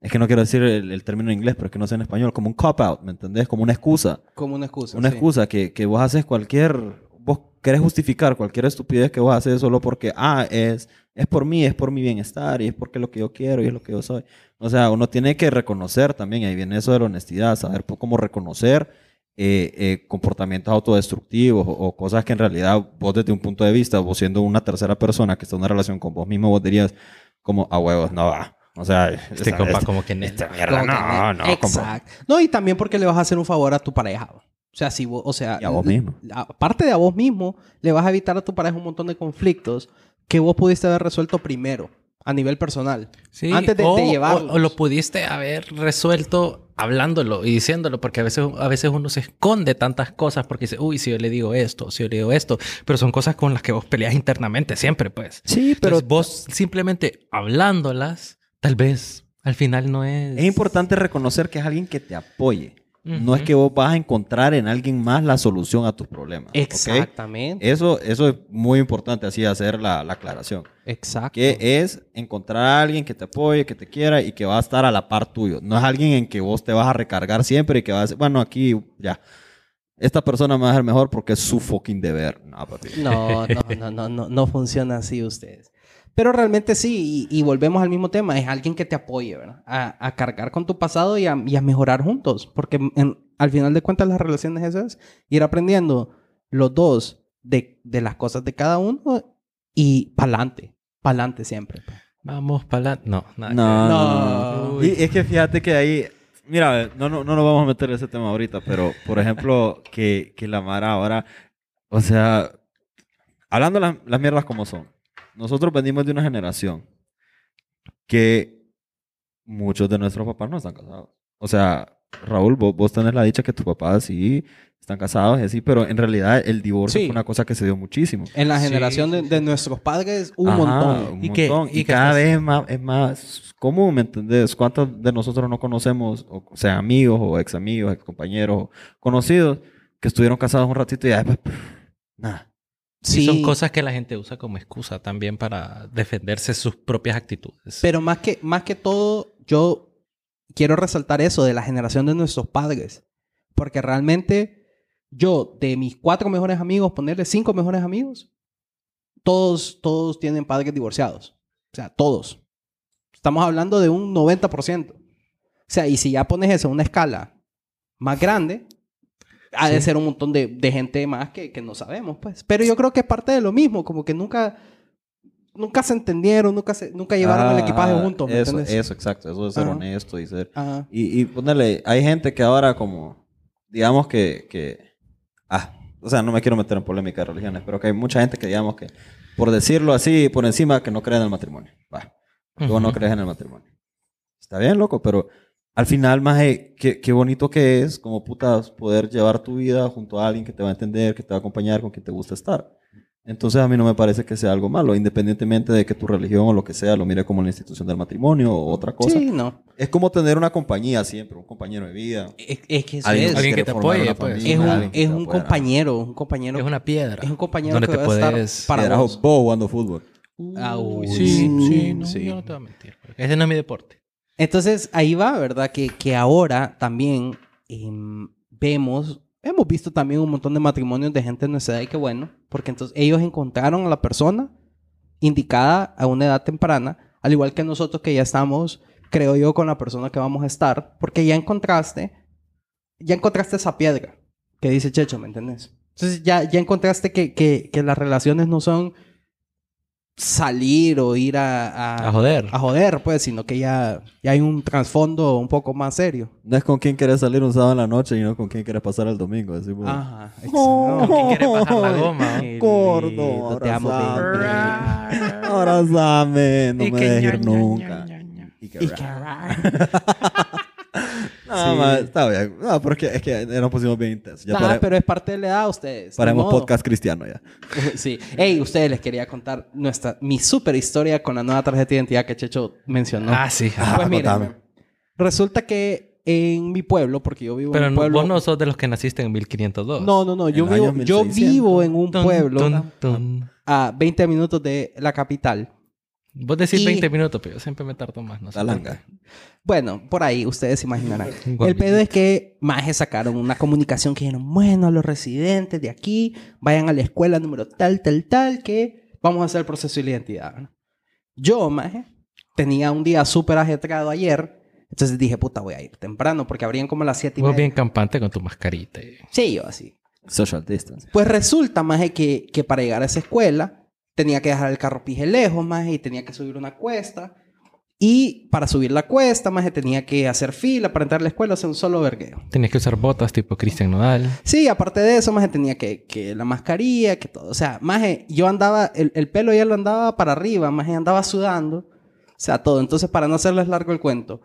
es que no quiero decir el, el término en inglés, pero es que no sé en español, como un cop-out, ¿me entendés? Como una excusa. Como una excusa. Una sí. excusa que, que vos haces cualquier, vos querés justificar cualquier estupidez que vos haces solo porque, ah, es, es por mí, es por mi bienestar y es porque es lo que yo quiero y es lo que yo soy. O sea, uno tiene que reconocer también, ahí viene eso de la honestidad, saber cómo reconocer eh, eh, comportamientos autodestructivos o, o cosas que en realidad vos desde un punto de vista, vos siendo una tercera persona que está en una relación con vos mismo, vos dirías como, a huevos, no va. O sea, Este esta- compa esta- como que en esta mierda, no, no, compa. Exacto. No, y también porque le vas a hacer un favor a tu pareja. O sea, si vos, o sea, Y a vos mismo. Aparte de a vos mismo, le vas a evitar a tu pareja un montón de conflictos que vos pudiste haber resuelto primero, a nivel personal. Sí, Antes de, o, de llevarlos. o- o lo pudiste haber resuelto hablándolo y diciéndolo, porque a veces, a veces uno se esconde tantas cosas porque dice, uy, si yo le digo esto, si yo le digo esto, pero son cosas con las que vos peleas internamente siempre, pues. Sí, pero Entonces, vos simplemente hablándolas, tal vez al final no es... Es importante reconocer que es alguien que te apoye. No es que vos vas a encontrar en alguien más la solución a tus problemas. Exactamente. Eso, eso es muy importante, así hacer la, la aclaración. Exacto. Que es encontrar a alguien que te apoye, que te quiera y que va a estar a la par tuyo. No es alguien en que vos te vas a recargar siempre y que vas a decir, bueno, aquí ya. Esta persona me va a ser mejor porque es su fucking deber. No. No, no, no, no, no, no funciona así ustedes. Pero realmente sí, y, y volvemos al mismo tema, es alguien que te apoye, ¿verdad? A, a cargar con tu pasado y a, y a mejorar juntos, porque en- al final de cuentas las relaciones eso es ir aprendiendo los dos de, de las cosas de cada uno y pa'lante, pa'lante siempre. pues. Vamos para la... No, nada No, no. Y es que fíjate que ahí Mira, no, no, no nos vamos a meter en ese tema ahorita, pero por ejemplo, que, que la Mara ahora, o sea, hablando las, las mierdas como son, nosotros venimos de una generación que muchos de nuestros papás no están casados. O sea, Raúl, vos, vos tenés la dicha que tus papás sí están casados y así, pero en realidad el divorcio Sí. fue una cosa que se dio muchísimo. En la Sí, generación de, sí, de sí. nuestros padres, un Ajá, montón. un Y que- montón. y Y, que cada estás- vez es más, es más común, ¿me entendés? ¿Cuántos de nosotros no conocemos, o sea, amigos o ex amigos, ex compañeros, o conocidos, que estuvieron casados un ratito y ya después, nada. Sí. son cosas que la gente usa como excusa también para defenderse sus propias actitudes. Pero más que, más que todo, yo quiero resaltar eso de la generación de nuestros padres. Porque realmente yo, de mis cuatro mejores amigos, ponerle cinco mejores amigos, todos, todos tienen padres divorciados. O sea, todos. Estamos hablando de un 90%. O sea, y si ya pones eso en una escala más grande, ha de ser un montón de, de gente más que, que no sabemos, pues. Pero yo creo que es parte de lo mismo, como que nunca, nunca se entendieron, nunca, se, nunca llevaron el Ah, equipaje ah, juntos, ¿me Eso, entiendes? eso, exacto. Eso de ser Ajá. honesto y ser... Ajá. Y, y ponerle, hay gente que ahora como, digamos que, que, ah, o sea, no me quiero meter en polémica de religiones, pero que hay mucha gente que digamos que, por decirlo así, por encima, que no cree en el matrimonio. Va, tú no Ujú. crees en el matrimonio. Está bien, loco, pero al final, más qué, qué bonito que es, como putas, poder llevar tu vida junto a alguien que te va a entender, que te va a acompañar, con quien te gusta estar. Entonces a mí no me parece que sea algo malo, independientemente de que tu religión o lo que sea lo mire como la institución del matrimonio o otra cosa. Sí, no. Es como tener una compañía siempre, un compañero de vida. Es, es que eso Alguien es. que Alguien que te apoye, pues. familia, Es un, que es un compañero, un compañero. Es una piedra. es un compañero donde que te va a estar puedes... para Piedra vos. jugando fútbol. Ah, uy, sí, sí, sí, no, sí. yo no te voy a mentir. Ese no es mi deporte. Entonces, ahí va, ¿verdad? Que, que ahora también em, vemos, hemos visto también un montón de matrimonios de gente de nuestra edad y qué bueno, porque entonces ellos encontraron a la persona indicada a una edad temprana, al igual que nosotros que ya estamos, creo yo, con la persona que vamos a estar, porque ya encontraste, ya encontraste esa piedra que dice Checho, ¿me entendés? Entonces ya, ya encontraste que, que, que las relaciones no son salir o ir a, A joder. a joder, pues, sino que ya, ya hay un trasfondo un poco más serio. No es con quién quieres salir un sábado en la noche y no con quién quieres pasar el domingo. Así, pues. Ajá. Oh. exacto. ¿Quién quiere bajar la goma? Gordo, abrazame. no me dejes ir nunca. Y que- No, Sí. ma, está bien. No, porque es que nos pusimos bien intensos. Ya pare- pero es parte de la edad ustedes. paremos podcast cristiano ya. sí. Hey, ustedes les quería contar nuestra, mi super historia con la nueva tarjeta de identidad que Checho mencionó. Ah, sí. Ah, pues miren, contame. resulta que en mi pueblo, porque yo vivo Pero en un no- pueblo... vos no sos de los que naciste en 1502. No, no, no. Yo, vivo, yo 1600. vivo en un Tun, pueblo tun, tun. a 20 minutos de la capital. Vos decís Y- 20 minutos, pero yo siempre me tardo más. No sé Talanga. Bueno, por ahí ustedes se imaginarán. El pedo es que Maje sacaron una comunicación que dijeron, bueno, los residentes de aquí vayan a la escuela número tal, tal, tal, que vamos a hacer el proceso de identidad. Yo, Maje, tenía un día súper ajetreado ayer, entonces dije, puta, voy a ir temprano porque abrían como a las 7 y Vos media. bien campante con tu mascarita. y- Sí, yo así. Social distance. Pues resulta, Maje, que, que para llegar a esa escuela tenía que dejar el carro pije lejos, Maje, y tenía que subir una cuesta. Y para subir la cuesta, Maje, tenía que hacer fila para entrar a la escuela, hacer un solo vergueo. Tenías que usar botas tipo Cristian Nodal. Sí, aparte de eso, Maje, tenía que, que la mascarilla, que todo. O sea, Maje, yo andaba, el, el pelo ya lo andaba para arriba, Maje, andaba sudando. O sea, todo. Entonces, para no hacerles largo el cuento,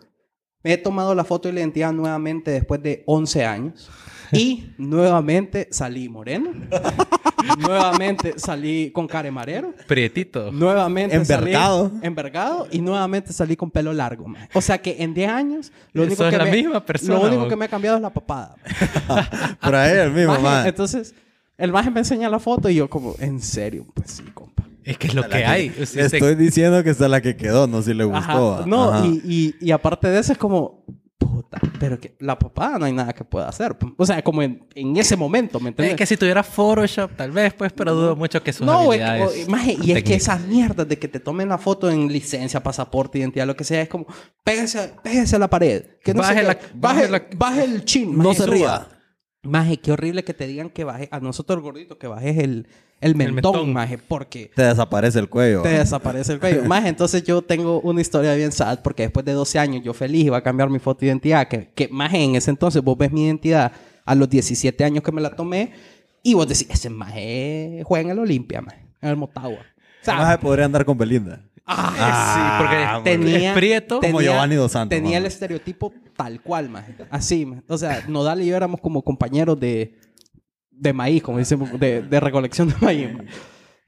me he tomado la foto de la identidad nuevamente después de 11 años. Y nuevamente salí moreno. nuevamente salí con caremarero. Prietito. Nuevamente Envergado. salí envergado y nuevamente salí con pelo largo. maje. O sea que en 10 años lo único, que la me, misma persona, lo único que me ha cambiado es la papada. Por ahí el mismo, man. Entonces, el maje me enseña la foto y yo como, ¿en serio? Pues sí, compa. Es que es lo La que hay. O sea, estoy diciendo que es la que quedó, no si le Ajá. gustó. No, Ajá. y, y, y aparte de eso es como, puta, pero que la papada no hay nada que pueda hacer. O sea, como en, en ese momento, ¿me entiendes? Es que si tuviera Photoshop, tal vez, pues, pero dudo mucho que sus No, es o- maje, y es que esas mierdas de que te tomen la foto en licencia, pasaporte, identidad, lo que sea, es como, pégase, pégase a la pared. Que no Baje qué. la- baje, baje la- baje el chin. No maje, se suba. ría. Maje, qué horrible que te digan que baje, a nosotros gorditos, que bajes el, el mentón, mentón. maje, porque Te desaparece el cuello. te desaparece el cuello. Más entonces yo tengo una historia bien sad porque después de 12 años yo feliz iba a cambiar mi foto de identidad. Que, que más en ese entonces vos ves mi identidad a los 17 años que me la tomé y vos decís, ese maje juega en el Olimpia, maje, en el Motagua. Más podría andar con Belinda. Ah, sí, porque tenía, es prieto. Como tenía- Giovanni Dos Santos, Tenía el maje. estereotipo tal cual, maje. Así, maje. O sea, Nodal y yo éramos como compañeros de, de maíz, como dicen, de, de recolección de maíz.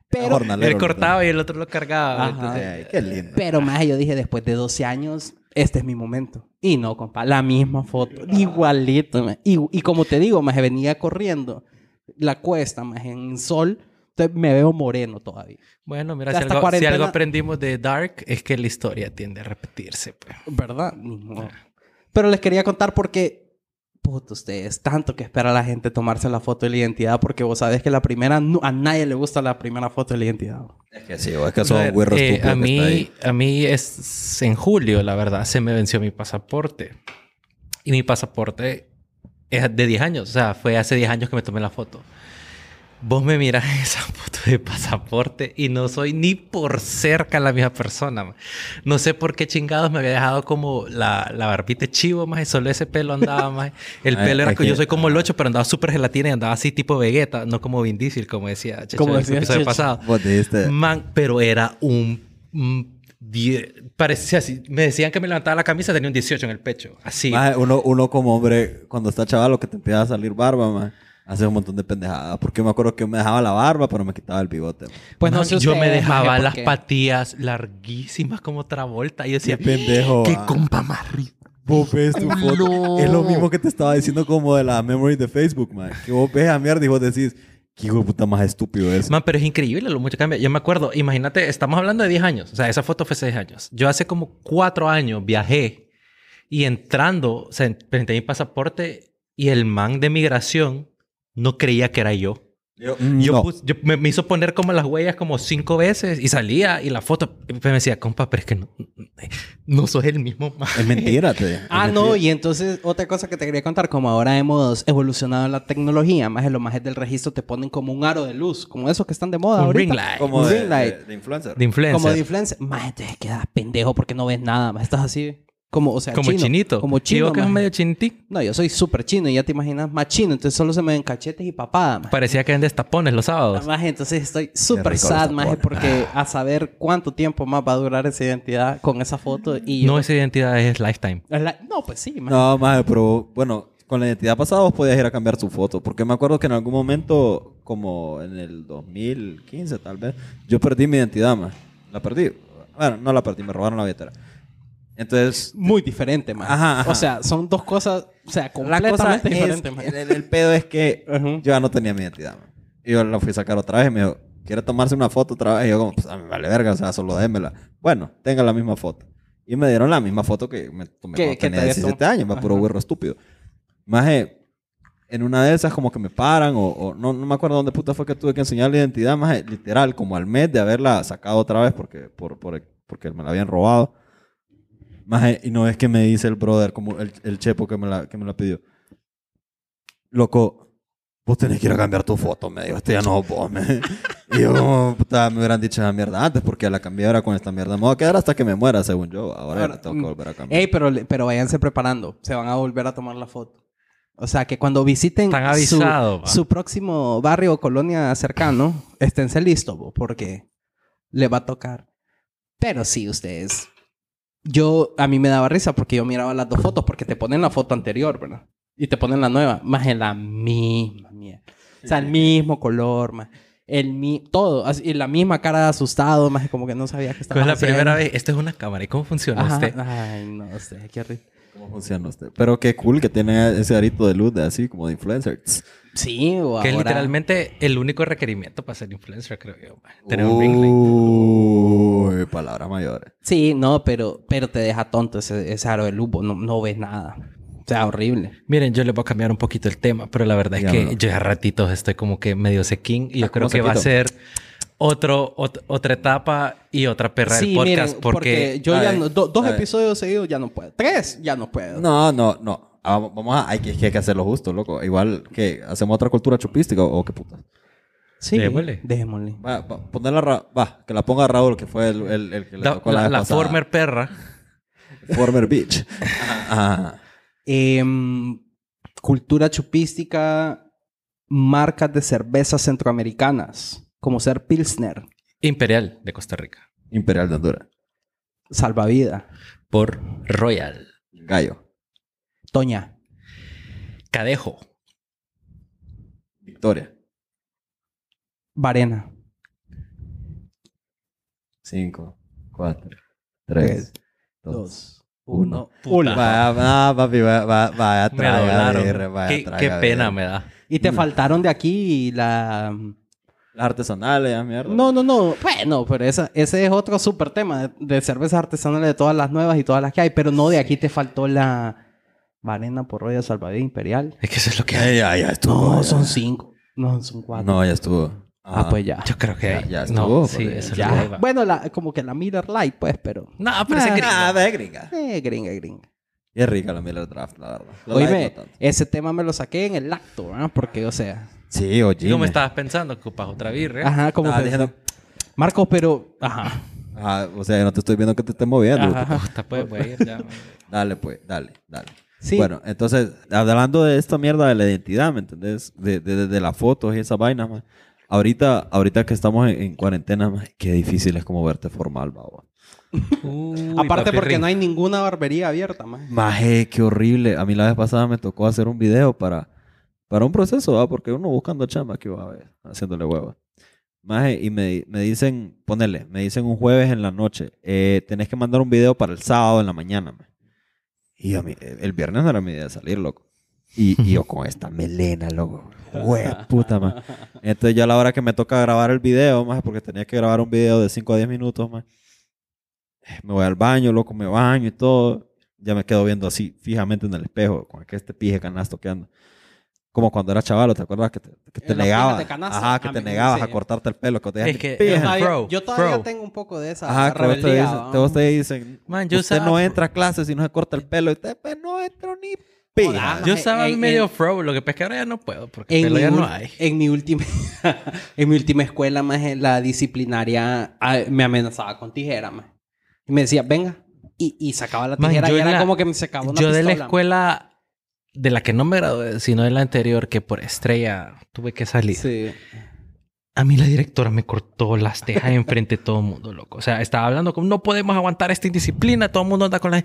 Pero, Él cortaba y el otro lo cargaba. Ajá. entonces- Ay, qué lindo. pero más yo dije, después de 12 años, este es mi momento. Y no, compa, la misma foto. Igualito. Y, y como te digo, más venía corriendo la cuesta, más en sol. Entonces me veo moreno todavía. Bueno, mira, si algo, si cuarentena- algo aprendimos de Dark es que la historia tiende a repetirse. pues. ¿Verdad? Pero les quería contar porque, puto, ustedes, tanto que espera la gente tomarse la foto de la identidad porque vos sabés que la primera, no- a nadie le gusta la primera foto de la identidad. Es que sí, o es que son Brother, güirros eh, a mí, a mí es en julio, la verdad, se me venció mi pasaporte. Y mi pasaporte es de 10 años. O sea, fue hace 10 años que me tomé la foto. Vos me miras esa foto de pasaporte y no soy ni por cerca la misma persona. ma. No sé por qué chingados me había dejado como la, la barbita chivo, más solo ese pelo andaba más. El Ay, pelo era que yo soy como el 8, pero andaba súper gelatina y andaba así tipo Vegeta, no como Vin Diesel, como decía Checho Como en el episodio pasado. Man, pero era un... un die- parecía así. Me decían que me levantaba la camisa, tenía un 18 en el pecho. Así. Maje, uno, uno como hombre, cuando está chaval, que te empieza a salir barba, maje, hace un montón de pendejadas. Porque yo me acuerdo que yo me dejaba la barba, pero me quitaba el bigote. maje. Pues no Man, sé yo me dejaba las patillas larguísimas como Travolta. Y yo decía, Qué pendejo. qué ah. compa más rico. Vos ves tu foto. Es lo mismo que te estaba diciendo como de la memory de Facebook, man. Que vos ves a mierda y vos decís, qué hijo de puta más estúpido es. Man, pero es increíble lo mucho que cambia. Yo me acuerdo, imagínate, estamos hablando de 10 años. O sea, esa foto fue 6 años. Yo hace como 4 años viajé y entrando, o sea, presenté mi pasaporte y el man de migración no creía que era yo. Yo, Yo, no. pus- yo- me, me hizo poner como las huellas como cinco veces y salía y la foto y me decía, compa, pero es que no, no sos el mismo man". Es mentira, te. es Ah, no, y entonces otra cosa que te quería contar, como ahora hemos evolucionado en la tecnología, más en los majes del registro te ponen como un aro de luz, como esos que están de moda Un ahorita. ring light. Como un de, ring light. de- de influencer. De influencer. Como de influencer. Más te quedas pendejo porque no ves nada, más estás así como, o sea, como chino. chinito. Como ¿Y chino. vos que es maje. medio chinitic? No, yo soy súper chino y ya te imaginas más chino, entonces solo se me ven cachetes y papada, maje. Parecía que eran destapones los sábados. Maje, entonces estoy súper sad, maje, tapones. porque a saber cuánto tiempo más va a durar esa identidad con esa foto y... No, esa identidad es lifetime. No, pues sí, maje. No, más, pero bueno, con la identidad pasada vos podías ir a cambiar tu foto. Porque me acuerdo que en algún momento, como en el 2015 tal vez, yo perdí mi identidad, más. La perdí. Bueno, no la perdí, me robaron la billetera. Entonces, Muy diferente, maje. Ajá, ajá. O sea, son dos cosas, o sea, completamente cosa es, diferentes, maje. el, el pedo es que Ujú. yo ya no tenía mi identidad. man. Y yo la fui a sacar otra vez y me dijo, ¿quiere tomarse una foto otra vez? Y yo como, pues a mí me vale verga, o sea, solo démela. Bueno, tenga la misma foto. Y me dieron la misma foto que me tomé ¿Qué- cuando tenía te habías 17 tomado? años, va puro güero estúpido. Más en una de esas como que me paran o, o no, no me acuerdo dónde puta fue que tuve que enseñar la identidad, más literal, como al mes de haberla sacado otra vez porque, por, por- porque me la habían robado. Maje, y no es que me dice el brother, como el, el chepo que me, la, que me la pidió. Loco, vos tenés que ir a cambiar tu foto, me dijo. Este ya no vos, me. Y yo, como, puta, me hubieran dicho esa mierda antes, porque la cambié ahora con esta mierda. Me voy a quedar hasta que me muera, según yo. Ahora, Ahora, la tengo que mm, volver a cambiar. Ey, pero, pero váyanse preparando. Se van a volver a tomar la foto. O sea, que cuando visiten Están su, su próximo barrio o colonia cercano, esténse listos, bo, porque le va a tocar. Pero sí, ustedes. Yo, a mí me daba risa porque yo miraba las dos fotos, porque te ponen la foto anterior, ¿verdad? Y te ponen la nueva, más en la misma mierda. O sea, el mismo color, más. El mi todo, así, y la misma cara de asustado, más como que no sabía que estaba Fue la primera vez. Esta es una cámara. ¿Y cómo funciona Ajá. Ay, no sé, qué horrible. ¿Cómo funciona usted? Pero qué cool que tiene ese arito de luz de así, como de influencer. Tss. Sí, o Que es literalmente el único requerimiento para ser influencer, creo yo. man. Tener un ring light. Uy, palabras mayores. Sí, no, pero, pero te deja tonto ese, ese aro de lupo. No, no ves nada. O sea, horrible. Miren, yo les voy a cambiar un poquito el tema, pero la verdad es Dígamelo. que yo ya ratitos estoy como que medio sequín y yo Ah, creo ¿cómo que va a sequito? ser otro, ot- otra etapa y otra perra del sí, podcast miren, porque, yo a ya ver, no- do- dos episodios seguidos ya no puedo. Tres ya no puedo. No, no, no. Ah, Vamos a... Hay que, hay que hacerlo justo, loco. Igual que hacemos otra cultura chupística o, o qué puta. Sí, Démosle. démosle. Va, va, ponerla va, que la ponga Raúl, que fue el, el- el que le La, tocó la, former perra. Former Beach. Ajá. Em, cultura chupística, marcas de cervezas centroamericanas, como ser Pilsner, Imperial de Costa Rica. Imperial de Honduras. Salvavida, Por Royal. Gallo. Toña, Cadejo. Victoria. Varena, Cinco, cuatro, tres, dos, dos, uno. Puta. Va, va, papi, va, va, vaya vaya Qué, qué tragadera. pena me da. Y te faltaron de aquí la... Las artesanales, ah, mierda. No, no, no. Bueno, pero esa, ese es otro súper tema de, de cervezas artesanales de todas las nuevas y todas las que hay. Pero no, de aquí te faltó la Varena por Roya Salvador Imperial. Es que eso es lo que hay. Ya, ya, ya estuvo. No, ya. son cinco. No, son cuatro. No, ya estuvo. Ah, Ajá. pues ya. Yo creo que Ya- ya no, estuvo, sí, eso es Ya. lo. Bueno, la, como que la Miller Light, pues, pero... No, pero Ah, gringo. Ah, de gringa. Eh, gringa, gringa. Y es rica la Miller Draft, la verdad. La Oíme, no ese tema me lo saqué en el acto, ¿verdad? Porque, o sea... Sí, oye. ¿Y ¿Cómo estabas pensando? Que ocupas otra birria. Ajá, como que... diciendo- Marcos, pero... Ajá. Ah, o sea, no te estoy viendo que te estés moviendo. Ajá. Pues, voy a ir ya. Dale, pues, dale, dale. Sí. Bueno, entonces, hablando de esta mierda de la identidad, ¿me entendés? De, de, de- de las fotos y esa vaina, man. Ahorita, ahorita que estamos en, en cuarentena, man, qué difícil es como verte formal, babo. Uy, Aparte porque ring. no hay ninguna barbería abierta, más. Maje, qué horrible. A mí la vez pasada me tocó hacer un video para, para un proceso, ¿va? Porque uno buscando chamba que va a ver, haciéndole hueva. Maje, y me, me dicen, ponele, me dicen un jueves en la noche, eh, tenés que mandar un video para el sábado en la mañana, maje. Y a mí, el viernes no era mi idea de salir, loco. Y, y yo con esta melena, loco. Hue puta, maje. Entonces ya a la hora que me toca grabar el video, maje, porque tenía que grabar un video de 5 a 10 minutos, maje, me voy al baño, loco, me baño y todo. Ya me quedo viendo así, fijamente en el espejo, con este pije canasto que ando. Como cuando era chavalo, ¿te acuerdas? Que te, que te negabas. Ajá, que A te mí, negabas sí. a cortarte el pelo. Que te Es que-. Yo Ajá, todavía, bro, yo todavía bro. tengo un poco de esa Ajá, rebeldía. dicen, ¿va? te, vos te dicen, Man, yo usted no entra a clases si no se corta el pelo. Y usted, pues, no entro ni pija. Joda. Yo estaba En- medio en- fro, lo que pasa es que ahora ya no puedo, porque En pelo mi, ya no hay. en mi última en mi última escuela más la disciplinaria ah, me amenazaba con tijera más y me decía venga y, y sacaba la Man, tijera yo y era la- como que me sacaba una Yo de la pistola. escuela de la que no me gradué, sino de la anterior, que por estrella tuve que salir. sí. A mí la directora me cortó las tejas enfrente de todo el mundo, loco. O sea, estaba hablando como, no podemos aguantar esta indisciplina, todo el mundo anda con la...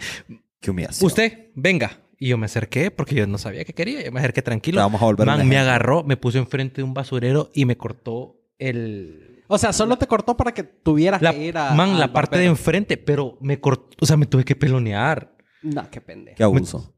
Qué humillación. Usted, venga. Y yo me acerqué porque yo no sabía qué quería. Yo me acerqué tranquilo. Te vamos a volver Man, me agarró, me puso enfrente de un basurero y me cortó el... o sea solo te cortó para que tuvieras La, que ir a man, la parte de enfrente, pero me cortó... O sea, me tuve que pelonear. no qué pendejo Qué abuso.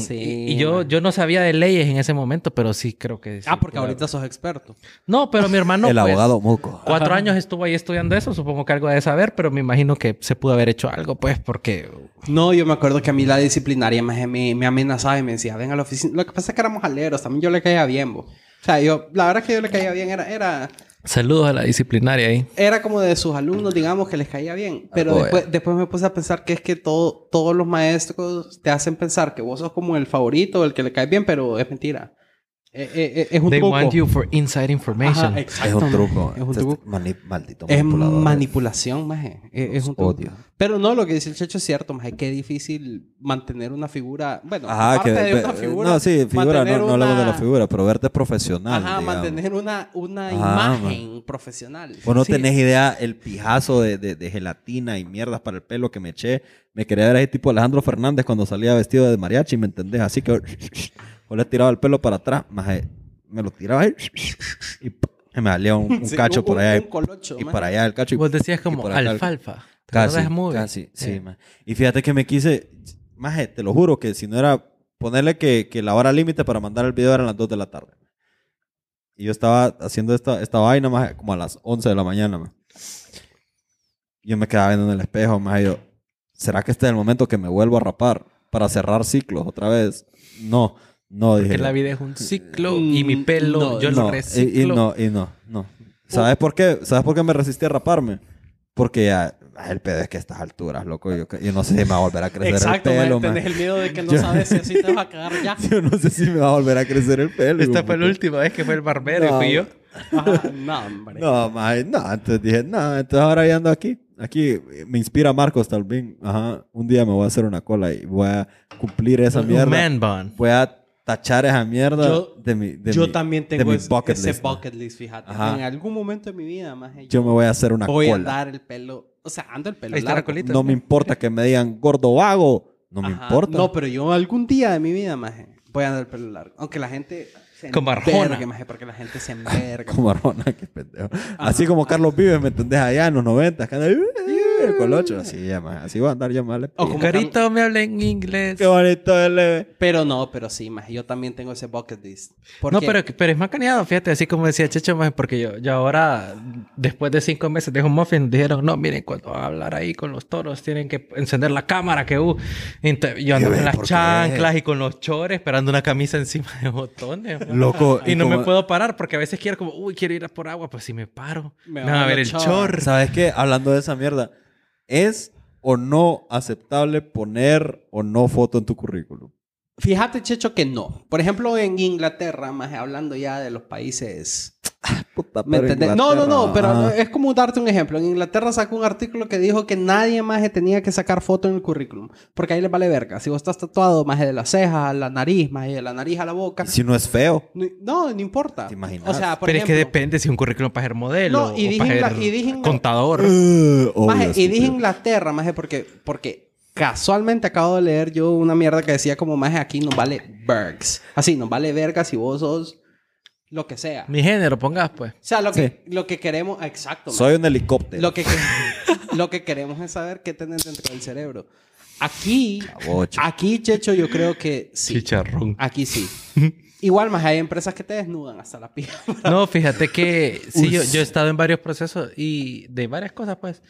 Sí, y, y yo, yo no sabía de leyes en ese momento, pero sí creo que... sí ah porque ahorita sos experto No, pero mi hermano. el pues, abogado Muco. Cuatro años estuvo ahí estudiando eso. Supongo que algo de saber, pero me imagino que se pudo haber hecho algo, pues, porque. no yo me acuerdo que a mí la disciplinaria me, me, me amenazaba y me decía ven a la oficina lo que pasa es que éramos aleros también yo le caía bien bo. o sea yo la verdad que yo le caía bien era era Saludos a la disciplinaria ahí. era como de sus alumnos, digamos, que les caía bien. Pero después, después me puse a pensar que es que todo, todos los maestros te hacen pensar que vos sos como el favorito, el que le cae bien, pero es mentira. Eh, eh, eh, es un They truco. want you for inside information. Ajá, Es un truco. Es un Este- truco. mani- maldito Es manipulador. manipulación, maje. Es, es un truco. Odio. Pero no, lo que dice el Checho es cierto, maje. Qué difícil mantener una figura... Bueno, Ajá, que... aparte de ve- una figura... no, sí, figura, no, no hablamos de la figura, pero verte profesional, Ajá, digamos. mantener una, una Ajá, imagen profesional. Vos no Sí. tenés idea el pijazo de, de- de gelatina y mierdas para el pelo que me eché. Me quería ver ahí tipo Alejandro Fernández cuando salía vestido de mariachi, ¿me entendés? Así que yo le tiraba el pelo para atrás, maje, me lo tiraba ahí y me salía un, un Sí, cacho un- por allá un y- colocho, y para allá el cacho. y- Vos decías como acá alfalfa. ¿Te Casi, casi, sí, Eh. maje. Y fíjate que me quise, maje, te lo juro que si no era ponerle que, que la hora límite para mandar el video eran las 2 de la tarde. Y yo estaba haciendo esta, esta vaina maje, como a las 11 de la mañana. maje. Yo me quedaba viendo en el espejo, maje, y yo, ¿será que este es el momento que me vuelvo a rapar para cerrar ciclos otra vez? No, no, dije. Que la vida es un ciclo y mi pelo No, yo no, lo y- reciclo. Y, no, y no, no. ¿Sabes por qué? ¿Sabes por qué me resistí a raparme? Porque ya el pedo es que a estas alturas, loco, yo, yo no sé si me va a volver a crecer Exacto, el pelo, maje. tenés el miedo de que no Yo- sabes si así te vas a cagar ya. Yo no sé si me va a volver a crecer el pelo. Esta fue la última vez que fue el barbero No. y fui yo. Ajá, no, hombre. No, maje, no. Entonces dije, no, entonces ahora ya ando aquí. Aquí me inspira Marcos también. Ajá. Un día me voy a hacer una cola y voy a cumplir esa Un mierda. man bun. Voy a tachar esa mierda Yo- de mi de Yo mi- también de tengo mi ese, bucket ese list, bucket list, fíjate. Ajá. En algún momento de mi vida, más Yo me voy a hacer una voy a cola. dar el pelo. O sea, ando el pelo Ahí está la largo. colita. No me importa que me digan gordo vago. No me importa. No, pero yo algún día de mi vida, maje, voy a dar el pelo largo. Aunque la gente se Como envergue, Arjona. maje, porque la gente se enverga. Como Arjona, qué pendejo. Así como Carlos Vives, ¿me entendés? Allá en los 90, que anda, "Uh, el colocho. Así, maje. Así voy a andar yo mal. O como Carito me habla en inglés. Qué bonito el leve. Pero no, pero sí, maje, yo también tengo ese bucket list. No, pero, pero es más caneado, fíjate, así como decía Checho, maje, porque yo, yo ahora, después de cinco meses de home office, dijeron, no, miren, cuando van a hablar ahí con los toros, tienen que encender la cámara, que uh. Yo ando ¿Qué con las chanclas y con los chores, esperando una camisa encima de botones. maje. Loco. Y no me como- puedo parar porque a veces quiero como, uy, quiero ir a por agua, pues si me paro, Me me, van a ver el chor. ¿Sabes qué? Hablando de esa mierda, ¿es o no aceptable poner o no foto en tu currículum? Fíjate, Checho, que no. Por ejemplo, en Inglaterra, más hablando ya de los países. Puta, ¿Me entendés? No, no, no, pero ajá. es como darte un ejemplo. En Inglaterra sacó un artículo que dijo que nadie más tenía que sacar foto en el currículum. Porque ahí les vale verga. Si vos estás tatuado más de la ceja a la nariz, más de la nariz a la boca. ¿Y si no es feo? No, no, no importa. ¿Te imaginas? O sea, por Pero es que ejemplo, depende si un currículum para ser modelo No, y o dije para ser y dije contador. Uh, Maje, y dije estúpido. Inglaterra, maje, porque, porque casualmente acabo de leer yo una mierda que decía como, maje, aquí nos vale bergs. Así, nos vale verga si vos sos lo que sea. Mi género, pongas pues. O sea, lo que, lo que queremos... Exacto. maje. Soy un helicóptero. Lo que, lo que queremos es saber qué tenés dentro del cerebro. Aquí, aquí, Checho, yo creo que sí. Chicharrón. Aquí sí. Igual, más hay empresas que te desnudan hasta la pija. No, fíjate que sí, yo, yo he estado en varios procesos y de varias cosas, pues.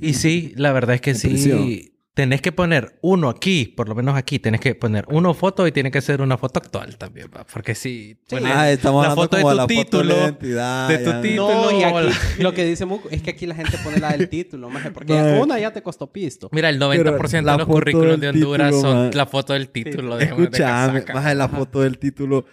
Y sí, la verdad es que Impresión. sí. Tenés que poner uno aquí, por lo menos aquí, tenés que poner uno foto y tiene que ser una foto actual también, ¿va? porque si pones Ah, estamos la foto de tu la foto de título, la identidad. de tu ya. título. No, y aquí lo que dice Muco es que aquí la gente pone la del título, maje, porque Maje. una ya te costó pisto. Mira, el Pero 90% la de los foto currículos de Honduras título, son man. la foto del título. de casaca. más de la foto del título.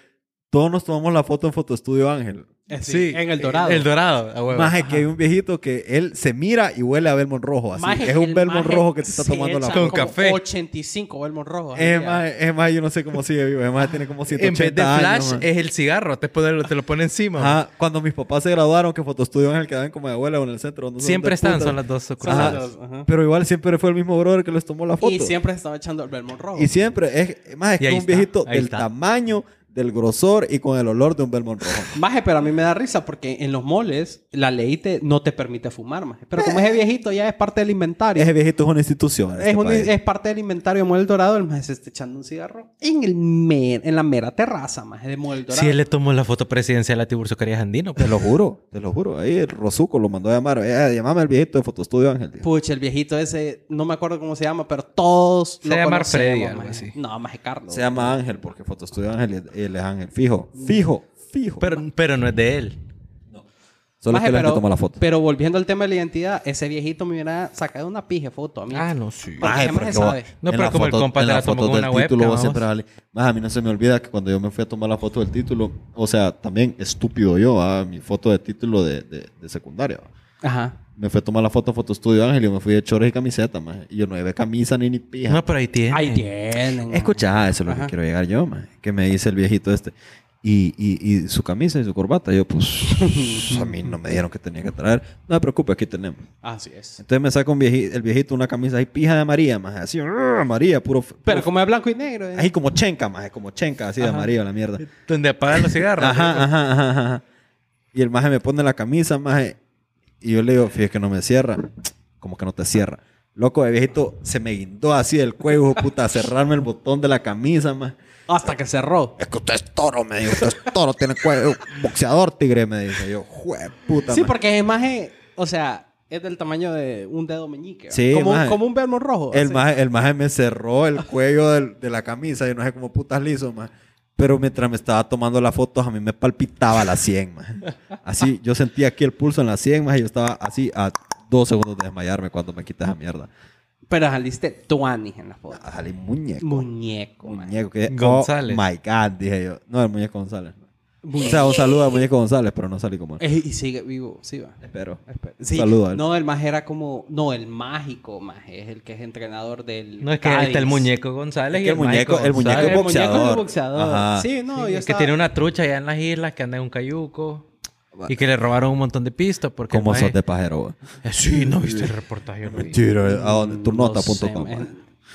Todos nos tomamos la foto en Foto Estudio Ángel. Sí, en el dorado. El dorado. Más que hay un viejito que él se mira y huele a Belmont rojo. Así. Maje, es un el Belmont rojo que te está tomando la Con foto. como café. 85 Belmont rojos. Es más, es más, yo no sé cómo sigue vivo. Es más, tiene como en 180 vez de flash, es el cigarro. Te, pone- te lo pone encima. Ajá, cuando mis papás se graduaron, que Foto Estudio Ángel quedaban como de abuela o en el centro. no Siempre están, putas. son las dos ajá. Pero igual siempre fue el mismo brother que les tomó la foto. Y siempre se estaba echando el Belmont rojo. Y siempre, es más, es que un está, viejito ahí del está. tamaño, del grosor y con el olor de un Belmont rojo. Maje, pero a mí me da risa porque en los moles la ley te, no te permite fumar, maje. Pero como ese viejito ya es parte del inventario. Ese viejito es una institución. Es, este un- es parte del inventario de Mole Dorado. El maje se está echando un cigarro en, el mer- en la mera terraza, maje, de Mole Dorado. Si él le tomó la foto presidencial a Tiburcio Carías Andino. Te lo juro, te lo juro. Ahí el Rosuco lo mandó a llamar. Eh, llamame al viejito de Foto Estudio Ángel. Pucha, el viejito ese, no me acuerdo cómo se llama, pero todos Se lo llama Freddy, algo maje. así. No, maje Carlos. Se llama Ángel porque Foto Estudio Ángel y él es Ángel. Fijo, fijo, fijo. Pero, pero no es de él. Solo Maje, que le pero, tomó la foto. pero volviendo al tema de la identidad, ese viejito me hubiera sacado una pije foto a mí. Ah, no, sí. Maje, ¿qué más que sabe? No, pero como el foto- compa en te la tomó con una título webcam, vos siempre vamos. vale. Más a mí no se me olvida que cuando yo me fui a tomar la foto del título, o sea, también estúpido yo, mi foto de título de, de, de secundaria. Aja. Me fui a tomar la foto a Foto Estudio Ángel y yo me fui de chores y camiseta, maje. Y yo no llevé camisa ni ni pija. No, pero ahí tiene. Ahí tienen. Escucha, eso es lo Ajá. que quiero llegar yo, maje. Que me dice el viejito este. Y, y, y su camisa y su corbata. Yo, pues, a mí no me dijeron que tenía que traer. No me preocupe, aquí tenemos. Así es. Entonces me saca un viejito, el viejito una camisa ahí pija de María, maje. Así, ¡ah! María, puro... puro- Pero como es blanco y negro. ¿eh? Ahí como chenca, maje. Como chenca, así de. María, la mierda. Donde apagan los cigarros. Ajá, ajá, ajá, ajá. Y el maje me pone la camisa, maje. Y yo le digo, fíjate que no me cierra. Como que no te cierra. Loco, el viejito se me guindó así del cuello, de puta, a cerrarme el botón de la camisa, maje. Hasta que cerró. Es que usted es toro, me dijo. Usted es toro, tiene cuello. Boxeador tigre, me dice. Yo, jue puta, Sí, maje". porque es maje, o sea, es del tamaño de un dedo meñique. Sí, como, maje. como un vermo rojo. El maje, el maje me cerró el cuello del- de la camisa. Yo no sé cómo putas liso, maje. Pero mientras me estaba tomando las fotos, a mí me palpitaba la 100, maje. Así, yo sentía aquí el pulso en la 100, maje. Yo estaba así a dos segundos de desmayarme cuando me quitas esa mierda. Pero saliste tuanis en la foto. Ah, Salí muñeco. Muñeco. Muñeco. Que, González. Oh my God, dije yo. No, el muñeco González. O sea, un saludo al muñeco González, pero no salí como él. Y sigue vivo, sí va. Espero. Espera. Un Sí, saludo a él. No, el maje era como... No, el mágico maje. Es el que es entrenador del No es que ahí está el muñeco González Es y que el, el muñeco- el muñeco González. es boxeador. muñeco es boxeador. Ajá. Sí, no, yo Sí, que estaba... tiene una trucha allá en las islas que anda en un cayuco. Y que le robaron un montón de pistas porque... Como el sos de pajero, güey. Eh, Sí, no viste el reportaje. yo lo vi. Mentira. ¿A dónde? Tu No nota.com. sé, güey. maje.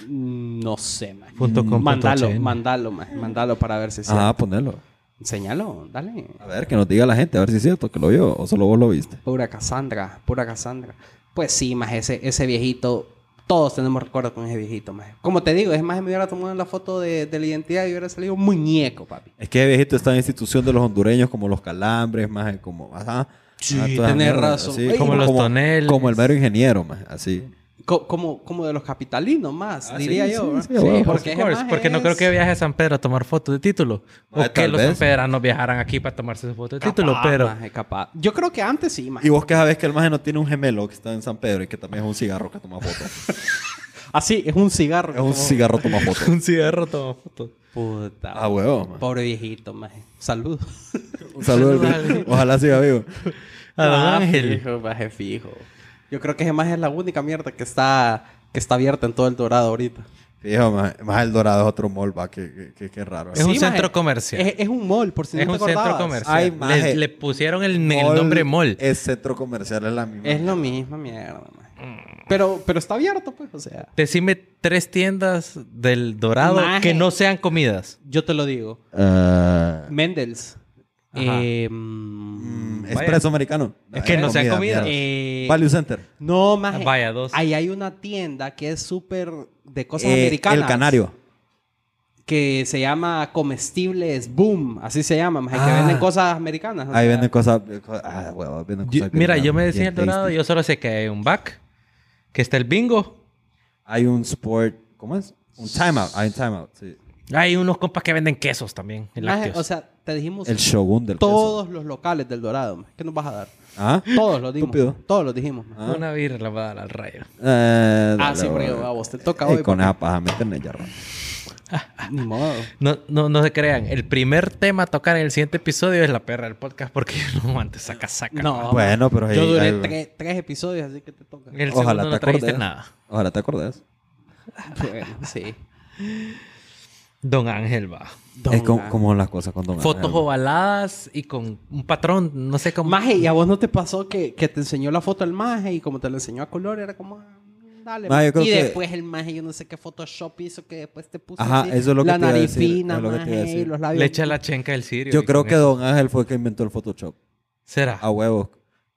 No sé, maje. Punto com, punto Mándalo, HN. mándalo, maje. Mándalo para ver si es Ajá, cierto. ponelo. Enséñalo, dale. A ver, que nos diga la gente, a ver si es cierto que lo vio o solo vos lo viste. Pura Cassandra, pura Cassandra. Pues sí, más ese, ese viejito, todos tenemos recuerdos con ese viejito, más. Como te digo, es más, me hubiera tomado la foto de, de la identidad y hubiera salido un muñeco, papi. Es que viejito está en institución de los hondureños como los calambres, más como, ajá. Sí, tenés razón. así, Ey, como los toneles. Como el mero ingeniero, más así. Co- como, como de los capitalinos más, Ah, diría sí, yo. sí, sí, bueno, porque, course, maje porque no creo es- que viaje a San Pedro a tomar fotos de título. O Ah, que los vez. sanpedranos viajaran aquí para tomarse su foto de título, Capaz, pero... maje, capaz. Yo creo que antes sí, más. Y vos que sabes que el maje no tiene un gemelo que está en San Pedro y que también es un cigarro que toma fotos. Así, es un cigarro. es un cigarro toma fotos. Un cigarro toma fotos. Puta. Ah, huevo, man. Pobre viejito, maje. Saludos. Un saludo. al Saludos viejo. Ojalá siga vivo. A Don Ah, Ángel. Fijo, maje, fijo. Yo creo que ese maje es la única mierda que está, que está abierta en todo el Dorado ahorita. Fijo, más, más el dorado es otro mall, va, que, que, que, que raro. Es un centro comercial. Es, es un mall, por si Es no un te centro comercial. Ay, le, maje. le pusieron el, el nombre mall. Es centro comercial, es la misma. Es lo mismo, mierda, maje. Pero, pero está abierto, pues, o sea. Decime tres tiendas del Dorado Maje. que no sean comidas. Yo te lo digo. Ah, Mendels. Eh, mm, expreso americano. Es que no sean comidas. mierda. eh, Value Center. No, maje. Vaya, dos. Ahí hay una tienda que es súper de cosas Eh, americanas. el Canario. Que se llama Comestibles Boom. Así se llama, maje. Que Ah. venden cosas americanas. Ahí sea. venden cosas. cosas- Ah, huevo, venden Yo- cosas. que mira, yo me decía el Dorado, yo solo sé que hay un back, que está el bingo. Hay un sport. ¿Cómo es? Un timeout. Hay un timeout, sí. Hay unos compas que venden quesos también, y Maje, lácteos. o sea, te dijimos El Shogun del todos los locales del Dorado. maje. ¿Qué nos vas a dar? ¿Ah? Todos los dijimos. Estúpido. Todos los dijimos. Ah. Una birra la va a dar al rayo. Eh, Ah, sí, porque a vos te toca Ey, hoy. con esa paja me tenés ya. Ni modo. No, no, no se crean. El primer tema a tocar en el siguiente episodio es la perra del podcast porque yo no antes saca saca. No. Bueno, pero ahí- Yo duré ahí- tre- tres episodios, así que te toca. El Ojalá segundo te no trajiste acordes. nada. Ojalá te acordes. Bueno, sí. Don Ángel va. Es como, Don- como las cosas con Don Fotos Ángel. ovaladas y con un patrón, no sé cómo. Maje, ¿y a vos no te pasó que, que te enseñó la foto el maje y como te la enseñó a color era como... ah, Dale, Maje, yo creo y que- después el maje, yo no sé qué Photoshop hizo que después te puso Ajá, así, eso es lo que la te iba a nariz decir, fina, es lo que te iba a maje, decir. los labios... Le echa la chenca del sirio. Yo creo que eso. Don Ángel fue el que inventó el Photoshop. ¿Será? A huevos.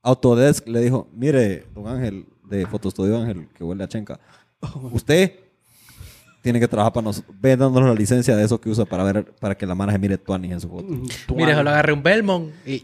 Autodesk le dijo, mire, Don Ángel, de Fotostudio Ángel, que huele a chenca. Usted tiene que trabajar para nosotros. Ve dándonos la licencia de eso que usa para ver, para que la mara se mire Tuanis en su foto. Mire, solo agarré un Belmont y...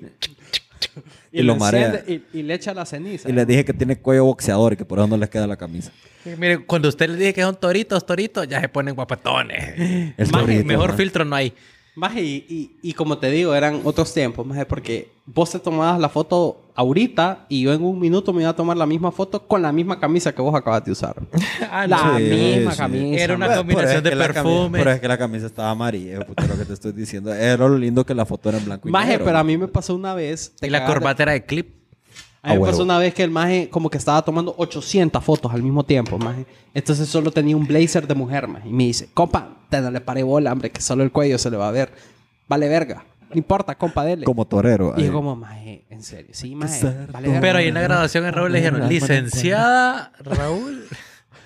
y lo le marea. Y, y le echa la ceniza. Y le dije que tiene cuello boxeador y que por eso no les queda la camisa. Mire, cuando usted le dije que son toritos, toritos, ya se ponen guapetones. El Maje, torito, mejor filtro no hay. Maje, y, y, y como te digo, eran otros tiempos, maje, porque vos te tomabas la foto ahorita y yo en un minuto me iba a tomar la misma foto con la misma camisa que vos acabas de usar. Ah, La. Sí, misma sí. camisa. Era una combinación de perfume. pero es que la camisa estaba amarilla, puto, lo que te estoy diciendo. Era lo lindo que la foto era en blanco y Maje, negro. pero a mí me pasó una vez... Y la corbata era de clip. A mí A me pasó una vez que el maje como que estaba tomando 800 fotos al mismo tiempo, maje. Entonces solo tenía un blazer de mujer, maje. Y me dice, compa, te no le pare bola, hombre, que solo el cuello se le va a ver. Vale verga. No importa, compa, dele. Como torero. Y yo como, maje, en serio. Sí, maje. Vale verga. Pero ahí en la graduación en Raúl le dijeron, licenciada Raúl.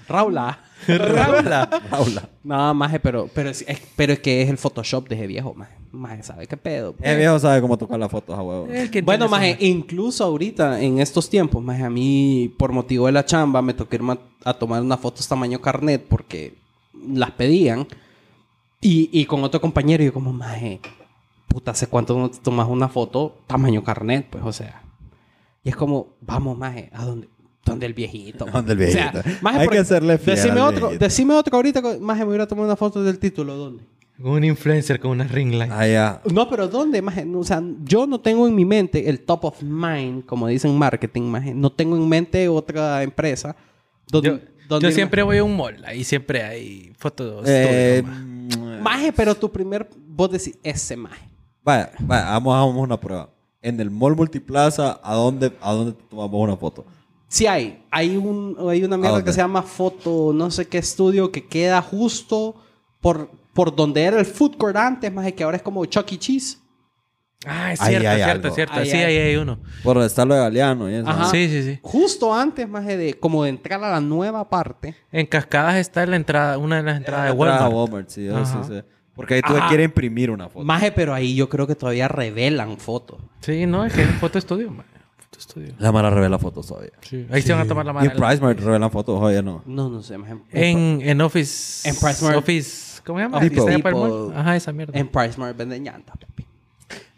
Raula. Raula. Paula. No, maje, pero, pero, es, es- pero es que es el Photoshop de ese viejo, maje. Maje, ¿sabe qué pedo? El viejo sabe cómo tocar las fotos a huevo. Bueno, tiene maje, incluso ahorita, en estos tiempos, maje, a mí, por motivo de la chamba, me tocó ir ma- a tomar unas fotos tamaño carnet porque las pedían. Y, y con otro compañero, yo como, maje, puta, ¿hace cuánto no te tomas una foto tamaño carnet? Pues, o sea. Y es como, vamos, maje, ¿a dónde? ¿Dónde el viejito? ¿Dónde el O sea, viejito? maje, Hay porque- que hacerle fiel Decime al otro, viejito. decime otro ahorita, maje, me hubiera tomado una foto del título, ¿dónde? Un influencer con una ring light. Allá. No, pero ¿dónde, maje? O sea, yo no tengo en mi mente el top of mind, como dicen marketing, maje. No tengo en mente otra empresa. donde- Yo, donde yo siempre voy a un mall. Ahí siempre hay fotos. Eh, todo, ma. Maje, pero tu primer... Vos decís, ese maje. vaya, vaya, vamos, hagamos una prueba. En el mall multiplaza, ¿a dónde, a dónde te tomamos una foto? Sí hay. Hay, un, hay una mierda dónde? que se llama Foto, no sé qué estudio, que queda justo por, por donde era el food court antes, maje, que ahora es como Chuck E. Cheese. Ah, es Ahí cierto, hay es cierto, algo. es cierto. Ahí sí, hay. ahí hay uno. Por donde está lo de Galeano y eso. Ajá. Sí, sí, sí. Justo antes, maje, de como de entrar a la nueva parte. En Cascadas está la entrada, una de las entradas de Entrada a Walmart. Walmart, sí, sí sé. Porque ahí tuve Ajá. que ir a imprimir una foto. Maje, pero ahí yo creo que todavía revelan fotos. Sí, no, es que es foto estudio, man. Estudio. La Mara revela fotos todavía. Sí. Ahí se van a tomar la Y mano. en PriceMart revelan fotos, oye, no. No, no sé, maje. En, en Office. En Pricemart. Office. ¿Cómo se llama? Office Depot. mall. Ajá, esa mierda. En PriceMart venden llantas, papi.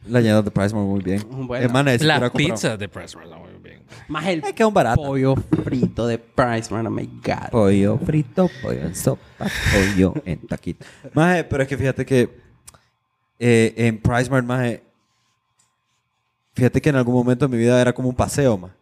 La añada de PriceMart muy bien. Bueno. Es más, necesito ir a La pizza de Pricemart está muy bien. Más el Es que es barato. pollo frito de PriceMart, oh my God. Pollo frito, pollo en sopa, pollo en taquito. Maje, pero es que fíjate que eh, en PriceMart, maje, fíjate que en algún momento de mi vida era como un paseo, maje.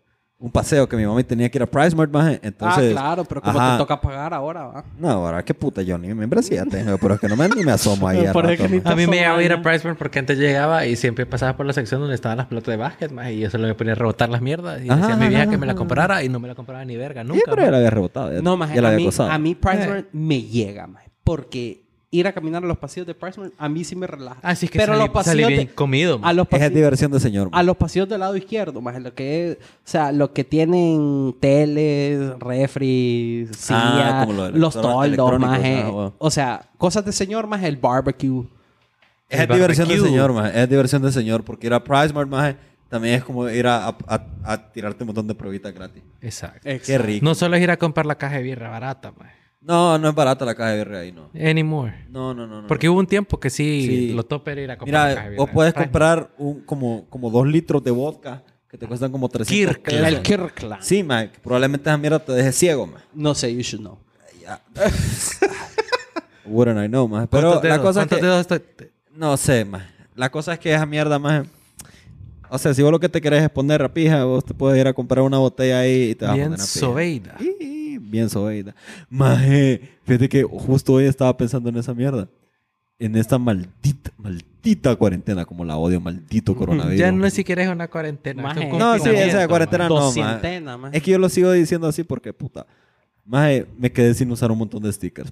Un paseo que mi mamá tenía que ir a PriceMart, maje. Entonces, ah, claro, pero como te toca pagar ahora, ¿va? No, ahora qué puta, yo ni mi membresía tengo, pero es que no me, ni me asomo ahí a Por eso rato, que ni maje. A mí me llegaba a ir a. Pricemart porque antes llegaba y siempre pasaba por la sección donde estaban las pelotas de básquet, más y yo solo me ponía a rebotar las mierdas. Y Ajá, decía a mi vieja ajá, que me la ajá. comprara y no me la compraba ni verga, Sí, nunca. pero ya ma. la había rebotado. Ya, No, más a mí, a mí PriceMart me llega, maje. Porque ir a caminar a los pasillos de PriceMart a mí sí me relaja. Así que pero salí, los pasillos salí bien de- comido. a los Esa es pasillos diversión de señor. a los pasillos del lado izquierdo, más lo que es, o sea, lo que tienen teles, refri, silla, Ah, como lo de los toldos, más ah, bueno. o sea, cosas de señor más el barbecue. Es El diversión de señor, maje. Es diversión de señor. Porque ir a PriceMart, maje, también es como ir a, a, a- a tirarte un montón de pruebitas gratis. Exacto. Qué rico. No solo es ir a comprar la caja de birra barata, ma. No, no es barata la caja de birra ahí, no. Anymore. No, no, no. no. Porque hubo un tiempo que sí, Sí. lo top era ir a comprar caja Mira, vos puedes comprar un, como, como dos litros de vodka que te cuestan como 300 Kirkland. pesos. El Kirkland. Sí, que Probablemente esa mierda te deje ciego, maje. No sé, you should know. Ya. Wouldn't I know, maje. Pero ¿Cuántos la dedos? cosa es ¿Cuántos que... dedos te- No sé, maje. La cosa es que esa mierda, maje... O sea, si vos lo que te querés es poner rapija, vos te puedes ir a comprar una botella ahí y te vas a Bien poner rapija. sobeida. Y- Bien sobeida. Maje, fíjate que justo hoy estaba pensando en esa mierda. En esta maldita, maldita cuarentena, como la odio, maldito coronavirus. Ya no es si quieres una cuarentena. Maje. es un No, sí, esa cuarentena no, maje. Es que yo lo sigo diciendo así porque, puta. Maje, me quedé sin usar un montón de stickers.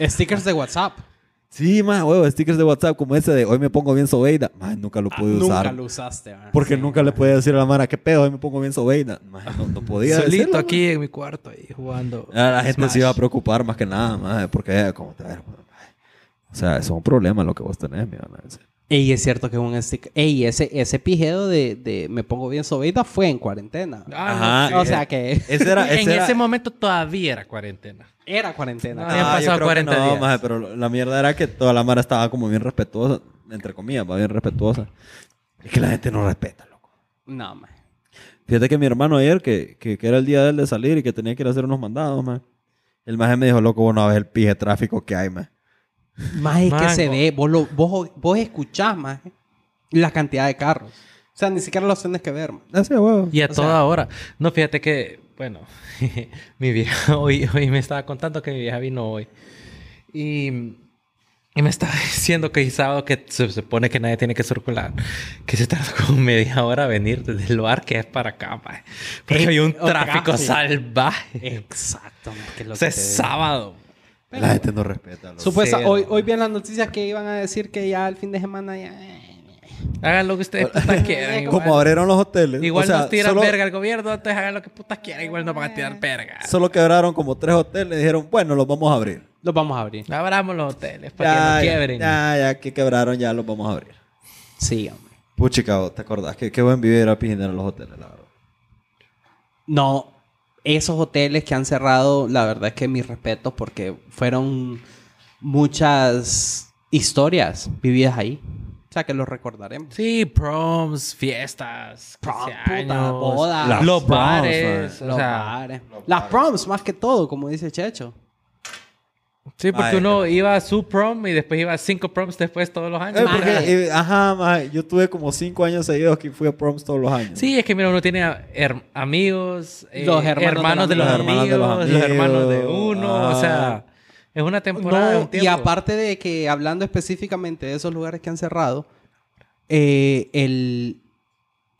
Stickers de WhatsApp. Sí, maje, huevo, stickers de WhatsApp como ese de hoy me pongo bien sobeida. Maje, nunca lo pude usar. Nunca lo usaste, maje. Porque Sí. nunca le podía decir a la mara, ¿qué pedo? Hoy me pongo bien sobeida. Maje, no, no podía Solito decirlo, aquí en mi cuarto ahí jugando. maje. La gente se iba a preocupar más que nada, maje, porque, eh, como te. O sea, eso es un problema lo que vos tenés, mi van Ey, es cierto que es un sticker. Ey, ese, ese pijedo de, de me pongo bien sobeida fue en cuarentena. Ah, no, o sí. sea que Ese era, ese en era- ese momento todavía era cuarentena. era cuarentena. Ah, habían yo pasado creo que 40 no, días. maje, pero la mierda era que toda la mara estaba como bien respetuosa, entre comillas, va bien respetuosa. Es que la gente no respeta, loco. No, maje. Fíjate que mi hermano ayer, que, que, que era el día de él de salir y que tenía que ir a hacer unos mandados, man. El maje me dijo, loco, vos no ves el pije tráfico que hay, man. Más es que se ve, vos, lo, vos, vos escuchás más la cantidad de carros. O sea, ni siquiera los tenés que ver. man. Así, huevo. Y a O toda sea- hora. No, fíjate que, bueno, mi vieja hoy, hoy me estaba contando que mi vieja vino hoy. Y, y me estaba diciendo que el sábado que se supone que nadie tiene que circular, que se tardó como media hora venir desde el bar que es para acá, mae. Porque Eh, había un tráfico salvaje. Exacto. man, que es lo O sea, que es te sábado. La gente no respeta. loco. Supuesta, hoy, hoy vi en las noticias que iban a decir que ya el fin de semana ya... Hagan lo que ustedes putas quieran. Como Igual, abrieron los hoteles. igual o sea, nos tiran solo, verga al gobierno, entonces hagan lo que putas quieran. Igual nos van a tirar verga. Solo quebraron como tres hoteles y dijeron, bueno, los vamos a abrir. Los vamos a abrir. Abramos los hoteles para Ya, que no quiebren. ya, ya que quebraron, ya los vamos a abrir. Sí, hombre. Puchica, ¿te acordás? Qué, qué buen vivir a pijinear en los hoteles, la verdad. No, esos hoteles que han cerrado, la verdad es que mis respetos porque fueron muchas historias vividas ahí. O sea, que los recordaremos. Sí, proms, fiestas, Prom, 15 puta, años, bodas. Las los proms, bares, Los o sea, bares. Las proms, más que todo, como dice Checho. Sí, porque Mae, uno iba a su prom y después iba a cinco proms después todos los años. Eh, porque, eh, ajá, maje, yo tuve como cinco años seguidos que fui a proms todos los años. Sí, es que mira, uno tiene her- amigos, eh, Los hermanos de de, los los amigos, amigos. los hermanos de uno. Ah. O sea, es una temporada. No, un tiempo. y aparte de que hablando específicamente de esos lugares que han cerrado, eh, el,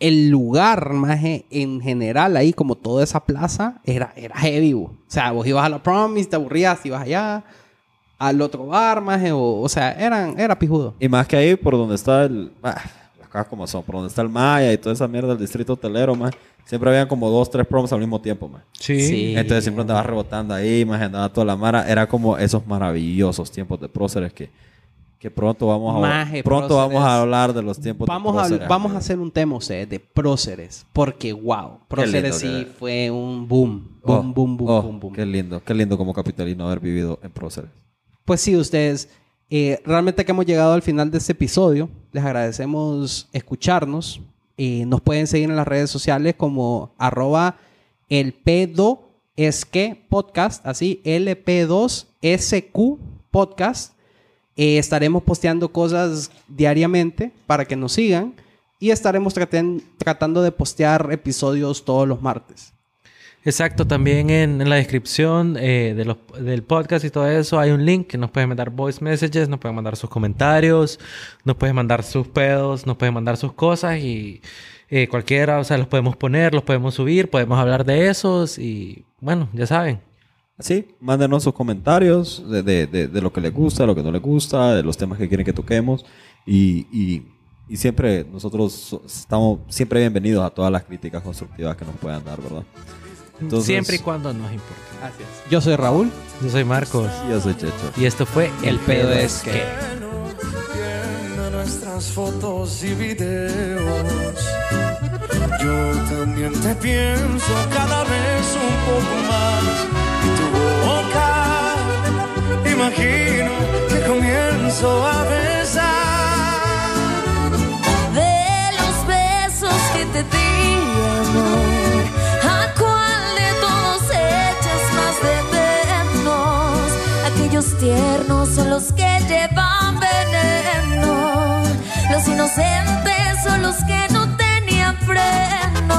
el lugar más en general ahí, como toda esa plaza, era, era heavy. bo. O sea, vos ibas a la promise, te aburrías, ibas allá al otro bar, más o, o sea, eran, era pijudo. Y más que ahí, por donde está el... ah, las como son. Por donde está el Maya y toda esa mierda del distrito hotelero, más. Siempre habían como dos, tres proms al mismo tiempo, más. Sí. Sí. Entonces siempre andaba rebotando ahí, más andaba toda la mara. Era como esos maravillosos tiempos de próceres que, que pronto vamos a Maje, pronto próceres. vamos a hablar de los tiempos Vamos, de a, próceres. vamos a hacer un tema o sea, de próceres, porque wow, próceres sí que- fue un boom, Oh, boom, boom, boom, oh, boom, boom. Qué lindo, qué lindo como capitalino haber vivido en próceres. Pues sí, ustedes, eh, realmente que hemos llegado al final de este episodio, les agradecemos escucharnos. Eh, nos pueden seguir en las redes sociales como arroba el P2 es que podcast, así LP2SQ podcast. Eh, estaremos posteando cosas diariamente para que nos sigan y estaremos tratando de postear episodios todos los martes. Exacto, también en, en la descripción eh, de los- del podcast y todo eso hay un link que nos pueden mandar voice messages, nos pueden mandar sus comentarios, nos pueden mandar sus pedos, nos pueden mandar sus cosas y eh, cualquiera, o sea, los podemos poner, los podemos subir, podemos hablar de esos y bueno, ya saben. Así, mándenos sus comentarios de, de- de- de lo que les gusta, lo que no les gusta, de los temas que quieren que toquemos. Y, y- y siempre, nosotros so- estamos siempre bienvenidos a todas las críticas constructivas que nos puedan dar, ¿verdad? Entonces- Siempre y cuando nos importe. Yo soy Raúl. Yo soy Marcos Yo soy Checho. y esto fue El pedo es que... Viendo nuestras fotos y videos. Yo también te pienso cada vez un poco más. Y tu boca, imagino que comienzo a besar. de los besos que te di, amor. son los que llevan veneno. Los inocentes son los que no tenían freno.